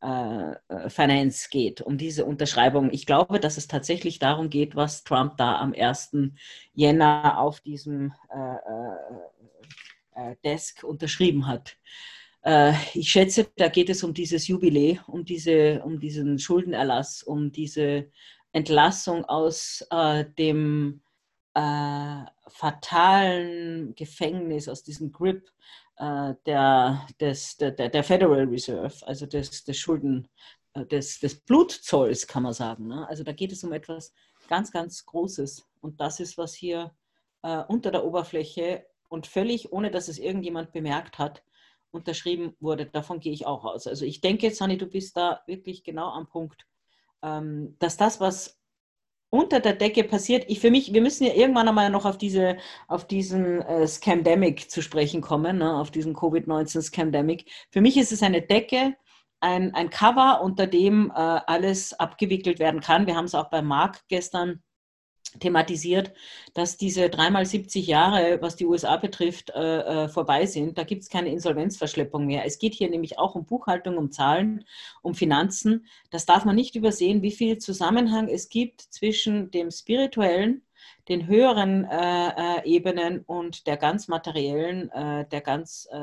äh, Finance geht, um diese Unterschreibung. Ich glaube, dass es tatsächlich darum geht, was Trump da am 1. Jänner auf diesem äh, äh, Desk unterschrieben hat. Ich schätze, da geht es um dieses Jubiläum, um, diese, um diesen Schuldenerlass, um diese Entlassung aus dem fatalen Gefängnis, aus diesem Grip äh, der, des, der, der Federal Reserve, also des, des Schulden, äh, des, des Blutzolls, kann man sagen. Ne? Also da geht es um etwas ganz, ganz Großes. Und das ist, was hier äh, unter der Oberfläche und völlig, ohne dass es irgendjemand bemerkt hat, unterschrieben wurde. Davon gehe ich auch aus. Also ich denke, Sani, du bist da wirklich genau am Punkt, ähm, dass das, was unter der Decke passiert. Ich für mich, wir müssen ja irgendwann einmal noch auf diese, auf diesen äh, Scamdemic zu sprechen kommen, ne, auf diesen Covid-19 Scamdemic. Für mich ist es eine Decke, ein, ein Cover, unter dem äh, alles abgewickelt werden kann. Wir haben es auch bei Marc gestern thematisiert, dass diese dreimal 70 Jahre, was die USA betrifft, äh, äh, vorbei sind. Da gibt es keine Insolvenzverschleppung mehr. Es geht hier nämlich auch um Buchhaltung, um Zahlen, um Finanzen. Das darf man nicht übersehen, wie viel Zusammenhang es gibt zwischen dem spirituellen, den höheren äh, äh Ebenen und der ganz materiellen, äh, der ganz äh,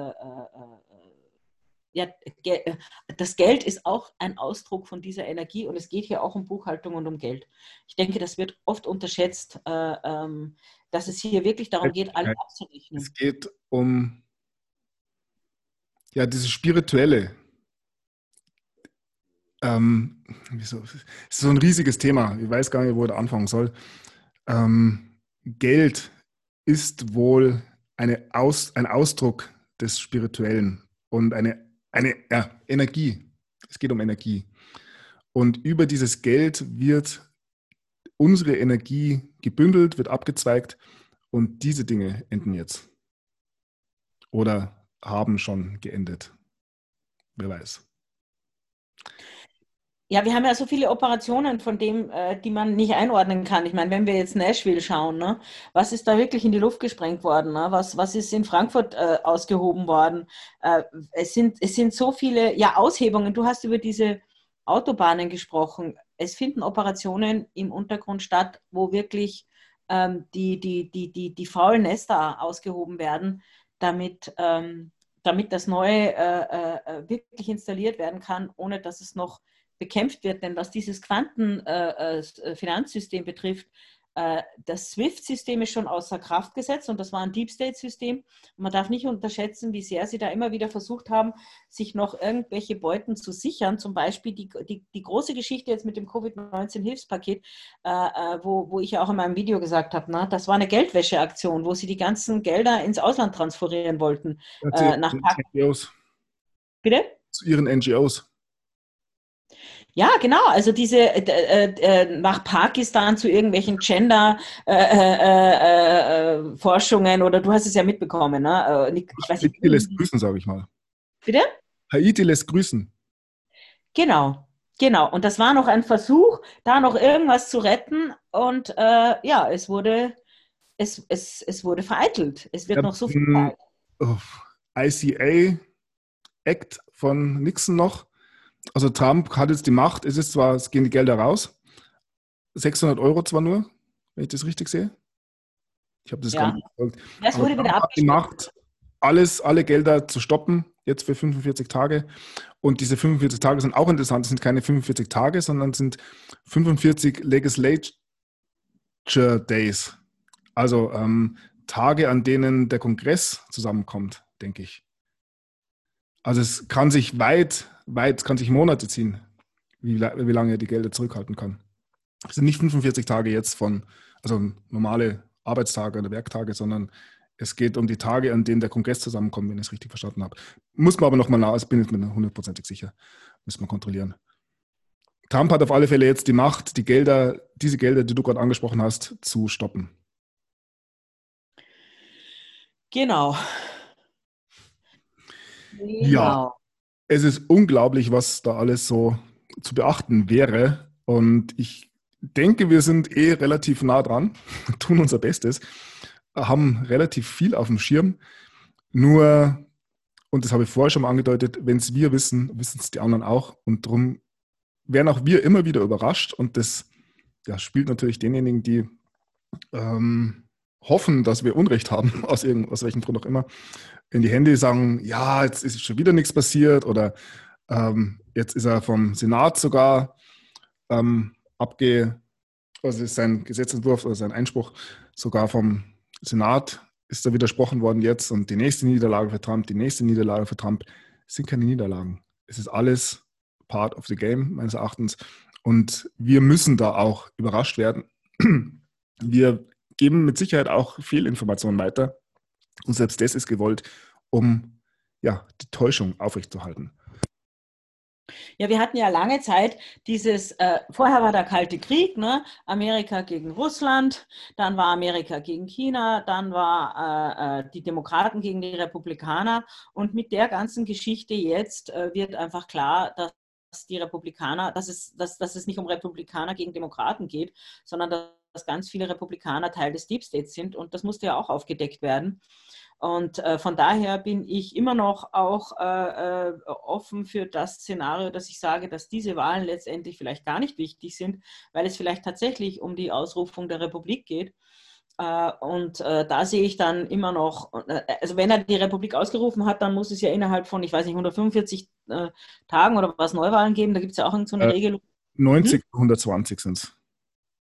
ja, äh, das Geld ist auch ein Ausdruck von dieser Energie und es geht hier auch um Buchhaltung und um Geld. Ich denke, das wird oft unterschätzt, äh, ähm, dass es hier wirklich darum geht, alle abzurechnen. Es geht um ja, dieses Spirituelle. Ähm, wieso? Es ist so ein riesiges Thema. Ich weiß gar nicht, wo ich da anfangen soll. Ähm, Geld ist wohl eine Aus, ein Ausdruck des Spirituellen und eine eine ja, Energie. Es geht um Energie. Und über dieses Geld wird unsere Energie gebündelt, wird abgezweigt und diese Dinge enden jetzt. Oder haben schon geendet. Wer weiß. Ja, wir haben ja so viele Operationen, von dem, äh, die man nicht einordnen kann. Ich meine, wenn wir jetzt Nashville schauen, ne, was ist da wirklich in die Luft gesprengt worden? Ne? Was, was ist in Frankfurt äh, ausgehoben worden? Äh, es, sind, es sind so viele ja, Aushebungen. Du hast über diese Autobahnen gesprochen. Es finden Operationen im Untergrund statt, wo wirklich ähm, die, die, die, die, die faulen Nester ausgehoben werden, damit, ähm, damit das Neue äh, äh, wirklich installiert werden kann, ohne dass es noch bekämpft wird. Denn was dieses Quantenfinanzsystem äh, äh, betrifft, äh, das SWIFT-System ist schon außer Kraft gesetzt und das war ein Deep State-System. man darf nicht unterschätzen, wie sehr sie da immer wieder versucht haben, sich noch irgendwelche Beuten zu sichern. Zum Beispiel die, die, die große Geschichte jetzt mit dem Covid-19-Hilfspaket, äh, wo, wo ich ja auch in meinem Video gesagt habe, na, das war eine Geldwäscheaktion, wo sie die ganzen Gelder ins Ausland transferieren wollten. Äh, nach NGOs. Bitte? Zu ihren NGOs. Ja, genau. Also diese äh, äh, äh, nach Pakistan zu irgendwelchen Gender-Forschungen äh, äh, äh oder du hast es ja mitbekommen, ne? Ich weiß Haiti lässt grüßen, sage ich mal. Bitte? Haiti lässt grüßen. Genau, genau. Und das war noch ein Versuch, da noch irgendwas zu retten. Und ja, es wurde, es, es, es wurde vereitelt. Es wird ja, noch so viel. Oh, ICA Act von Nixon noch also Trump hat jetzt die Macht, es ist zwar, es gehen die Gelder raus, 600 Euro zwar nur, wenn ich das richtig sehe. Ich habe das ja. gar nicht verfolgt. Das wurde wieder hat die Macht, alles, alle Gelder zu stoppen, jetzt für 45 Tage. Und diese 45 Tage sind auch interessant. Es sind keine 45 Tage, sondern sind 45 Legislature Days. Also ähm, Tage, an denen der Kongress zusammenkommt, denke ich. Also es kann sich weit weit, kann sich Monate ziehen, wie, wie lange er die Gelder zurückhalten kann. Es sind nicht 45 Tage jetzt von, also normale Arbeitstage oder Werktage, sondern es geht um die Tage, an denen der Kongress zusammenkommt, wenn ich es richtig verstanden habe. Muss man aber nochmal nach, ich bin jetzt mir hundertprozentig sicher. Müssen wir kontrollieren. Trump hat auf alle Fälle jetzt die Macht, die Gelder, diese Gelder, die du gerade angesprochen hast, zu stoppen. Genau. Genau. Ja es ist unglaublich, was da alles so zu beachten wäre. Und ich denke, wir sind eh relativ nah dran, tun unser Bestes, haben relativ viel auf dem Schirm. Nur Und das habe ich vorher schon mal angedeutet, wenn es wir wissen, wissen es die anderen auch. Und darum werden auch wir immer wieder überrascht. Und das ja, spielt natürlich denjenigen, die ähm, hoffen, dass wir Unrecht haben, aus, aus welchem Grund auch immer, in die Hände sagen, ja, jetzt ist schon wieder nichts passiert oder ähm, jetzt ist er vom Senat sogar ähm, abge, also ist sein Gesetzentwurf oder sein Einspruch sogar vom Senat ist da widersprochen worden jetzt und die nächste Niederlage für Trump, die nächste Niederlage für Trump, sind keine Niederlagen. Es ist alles part of the game, meines Erachtens. Und wir müssen da auch überrascht werden. Wir geben mit Sicherheit auch viel Information weiter. Und selbst das ist gewollt, um ja, die Täuschung aufrechtzuerhalten. Ja, wir hatten ja lange Zeit dieses, äh, vorher war der Kalte Krieg, ne? Amerika gegen Russland, dann war Amerika gegen China, dann war äh, äh, die Demokraten gegen die Republikaner und mit der ganzen Geschichte jetzt äh, wird einfach klar, dass die Republikaner, dass es, dass, dass es nicht um Republikaner gegen Demokraten geht, sondern dass ganz viele Republikaner Teil des Deep States sind und das musste ja auch aufgedeckt werden. Und äh, von daher bin ich immer noch auch äh, äh, offen für das Szenario, dass ich sage, dass diese Wahlen letztendlich vielleicht gar nicht wichtig sind, weil es vielleicht tatsächlich um die Ausrufung der Republik geht. Äh, und äh, da sehe ich dann immer noch, also wenn er die Republik ausgerufen hat, dann muss es ja innerhalb von, ich weiß nicht, 145 Tagen oder was Neuwahlen geben. Da gibt es ja auch so eine Regelung. 90, hm? 120 sind es.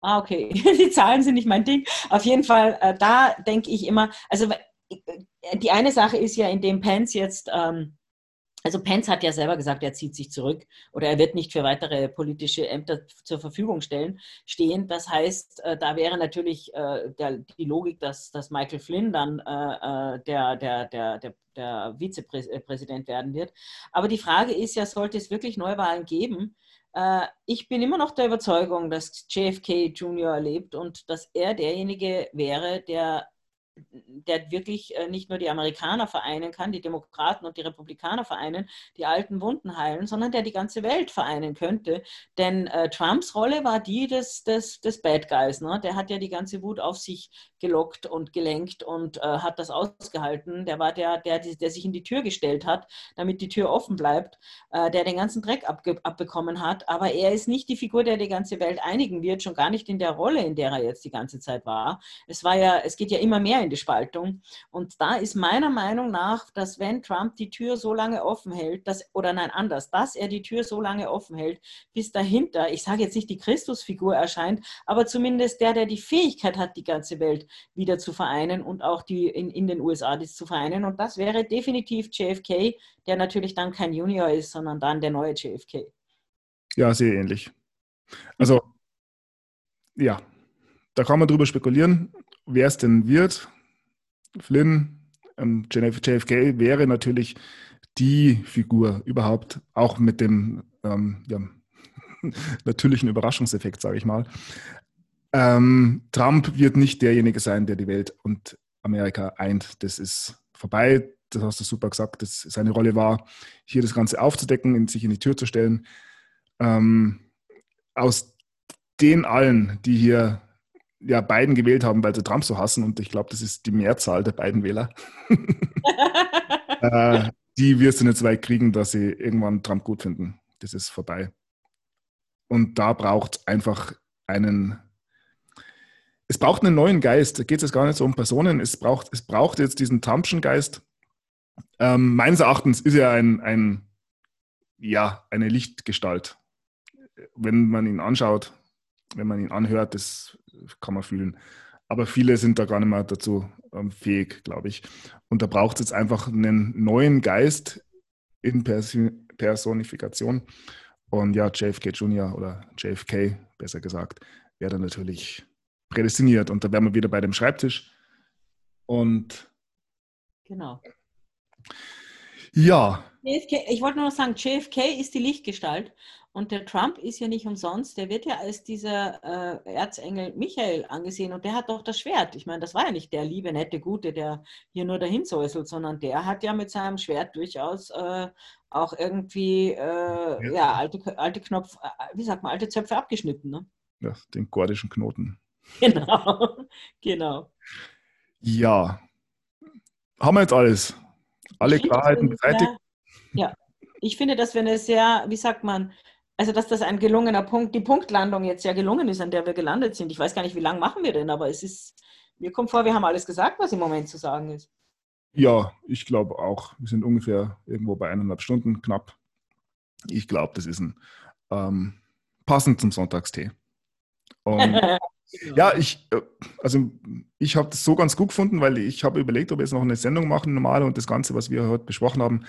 Ah, okay. Die Zahlen sind nicht mein Ding. Auf jeden Fall, da denke ich immer, also die eine Sache ist ja, indem Pence jetzt, ähm, also Pence hat ja selber gesagt, er zieht sich zurück oder er wird nicht für weitere politische Ämter zur Verfügung stellen, stehen. Das heißt, äh, da wäre natürlich äh, der, die Logik, dass, dass Michael Flynn dann äh, äh der, der, der, der, der Vizepräsident werden wird. Aber die Frage ist ja, sollte es wirklich Neuwahlen geben? Äh, ich bin immer noch der Überzeugung, dass JFK Jr. lebt und dass er derjenige wäre, der der wirklich äh, nicht nur die Amerikaner vereinen kann, die Demokraten und die Republikaner vereinen, die alten Wunden heilen, sondern der die ganze Welt vereinen könnte. Denn äh, Trumps Rolle war die des, des, des Bad Guys. Ne? Der hat ja die ganze Wut auf sich gelockt und gelenkt und äh, hat das ausgehalten. Der war der, der, der sich in die Tür gestellt hat, damit die Tür offen bleibt, äh, der den ganzen Dreck abge abbekommen hat. Aber er ist nicht die Figur, der die ganze Welt einigen wird, schon gar nicht in der Rolle, in der er jetzt die ganze Zeit war. Es war ja, es geht ja immer mehr in die Spaltung. Und da ist meiner Meinung nach, dass wenn Trump die Tür so lange offen hält, dass, oder nein, anders, dass er die Tür so lange offen hält, bis dahinter, ich sage jetzt nicht die Christusfigur erscheint, aber zumindest der, der die Fähigkeit hat, die ganze Welt wieder zu vereinen und auch die in, in den USA das zu vereinen. Und das wäre definitiv JFK, der natürlich dann kein Junior ist, sondern dann der neue JFK. Ja, sehr ähnlich. Also, ja, da kann man drüber spekulieren, wer es denn wird. Flynn, ähm, JFK wäre natürlich die Figur überhaupt, auch mit dem ähm, ja, natürlichen Überraschungseffekt, sage ich mal. Ähm, Trump wird nicht derjenige sein, der die Welt und Amerika eint. Das ist vorbei. Das hast du super gesagt. Das, seine Rolle war, hier das Ganze aufzudecken, sich in die Tür zu stellen. Ähm, aus den allen, die hier ja Biden gewählt haben, weil sie Trump so hassen, und ich glaube, das ist die Mehrzahl der beiden Wähler, äh, die wirst du nicht so weit kriegen, dass sie irgendwann Trump gut finden. Das ist vorbei. Und da braucht es einfach einen, es braucht einen neuen Geist. Da geht es jetzt gar nicht so um Personen. Es braucht, es braucht jetzt diesen Trumpschen Geist. Ähm, meines Erachtens ist er ein, ein, ja, eine Lichtgestalt. Wenn man ihn anschaut, wenn man ihn anhört, das kann man fühlen. Aber viele sind da gar nicht mehr dazu ähm, fähig, glaube ich. Und da braucht es jetzt einfach einen neuen Geist in Personifikation. Und ja, JFK Jr. oder JFK, besser gesagt, wäre dann natürlich prädestiniert. Und da wären wir wieder bei dem Schreibtisch. Und genau. Ja. JFK, ich wollte nur noch sagen, JFK ist die Lichtgestalt und der Trump ist ja nicht umsonst, der wird ja als dieser äh, Erzengel Michael angesehen und der hat doch das Schwert. Ich meine, das war ja nicht der liebe, nette, gute, der hier nur dahin säuselt, sondern der hat ja mit seinem Schwert durchaus äh, auch irgendwie äh, ja. ja. alte, alte Knopf, äh, wie sagt man, alte Zöpfe abgeschnitten. Ne? Ja, den gordischen Knoten. Genau, genau. Ja. Haben wir jetzt alles? alle Klarheiten beseitigt. Ja, ich finde, dass wir eine sehr, wie sagt man, also dass das ein gelungener Punkt, die Punktlandung jetzt ja gelungen ist, an der wir gelandet sind. Ich weiß gar nicht, wie lange machen wir denn, aber es ist, mir kommt vor, wir haben alles gesagt, was im Moment zu sagen ist. Ja, ich glaube auch. Wir sind ungefähr irgendwo bei eineinhalb Stunden knapp. Ich glaube, das ist ein ähm, passend zum Sonntagstee. Und ja, ich, äh, also ich habe das so ganz gut gefunden, weil ich habe überlegt, ob wir jetzt noch eine Sendung machen, normale und das Ganze, was wir heute besprochen haben,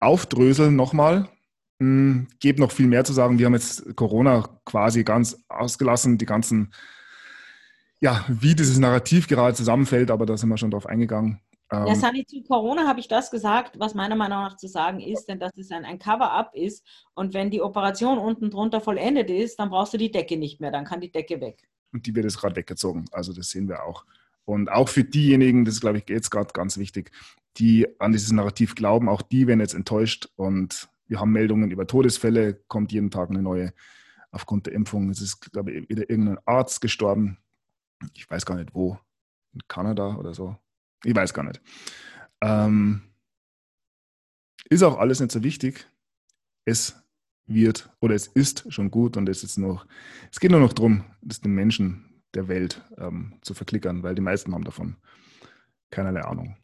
aufdröseln nochmal. Hm, Gebe noch viel mehr zu sagen. Wir haben jetzt Corona quasi ganz ausgelassen, die ganzen, ja, wie dieses Narrativ gerade zusammenfällt, aber da sind wir schon drauf eingegangen. Ja, ähm, Sani, zu Corona habe ich das gesagt, was meiner Meinung nach zu sagen ist, denn dass es ein, ein Cover-up ist und wenn die Operation unten drunter vollendet ist, dann brauchst du die Decke nicht mehr, dann kann die Decke weg. Und die wird jetzt gerade weggezogen, also das sehen wir auch. Und auch für diejenigen, das ist, glaube ich, jetzt gerade ganz wichtig, die an dieses Narrativ glauben, auch die werden jetzt enttäuscht und wir haben Meldungen über Todesfälle, kommt jeden Tag eine neue aufgrund der Impfung. Es ist, glaube ich, wieder irgendein Arzt gestorben. Ich weiß gar nicht wo. In Kanada oder so. Ich weiß gar nicht. Ähm, ist auch alles nicht so wichtig. Es wird oder es ist schon gut und es ist noch, es geht nur noch darum, das den Menschen der Welt ähm, zu verklickern, weil die meisten haben davon keinerlei Ahnung.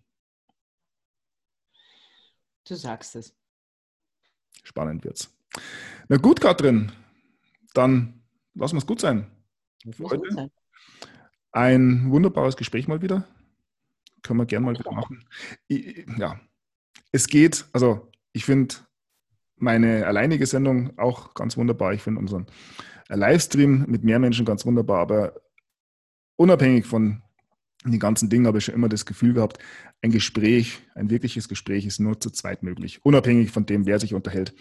Du sagst es. Spannend wird's. Na gut, Katrin, dann lassen wir es gut sein. Gut sein. Ein wunderbares Gespräch mal wieder. Können wir gerne mal wieder machen. Ja, es geht, also ich finde meine alleinige Sendung auch ganz wunderbar. Ich finde unseren Livestream mit mehr Menschen ganz wunderbar, aber unabhängig von den ganzen Dingen habe ich schon immer das Gefühl gehabt, ein Gespräch, ein wirkliches Gespräch ist nur zu zweit möglich, unabhängig von dem, wer sich unterhält.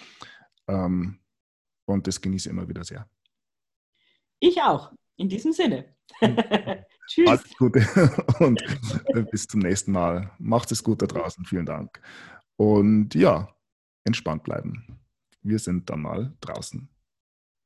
Ähm, und das genieße ich immer wieder sehr. Ich auch, in diesem Sinne. Tschüss. Alles Gute und bis zum nächsten Mal. Macht es gut da draußen. Vielen Dank. Und ja, entspannt bleiben. Wir sind dann mal draußen.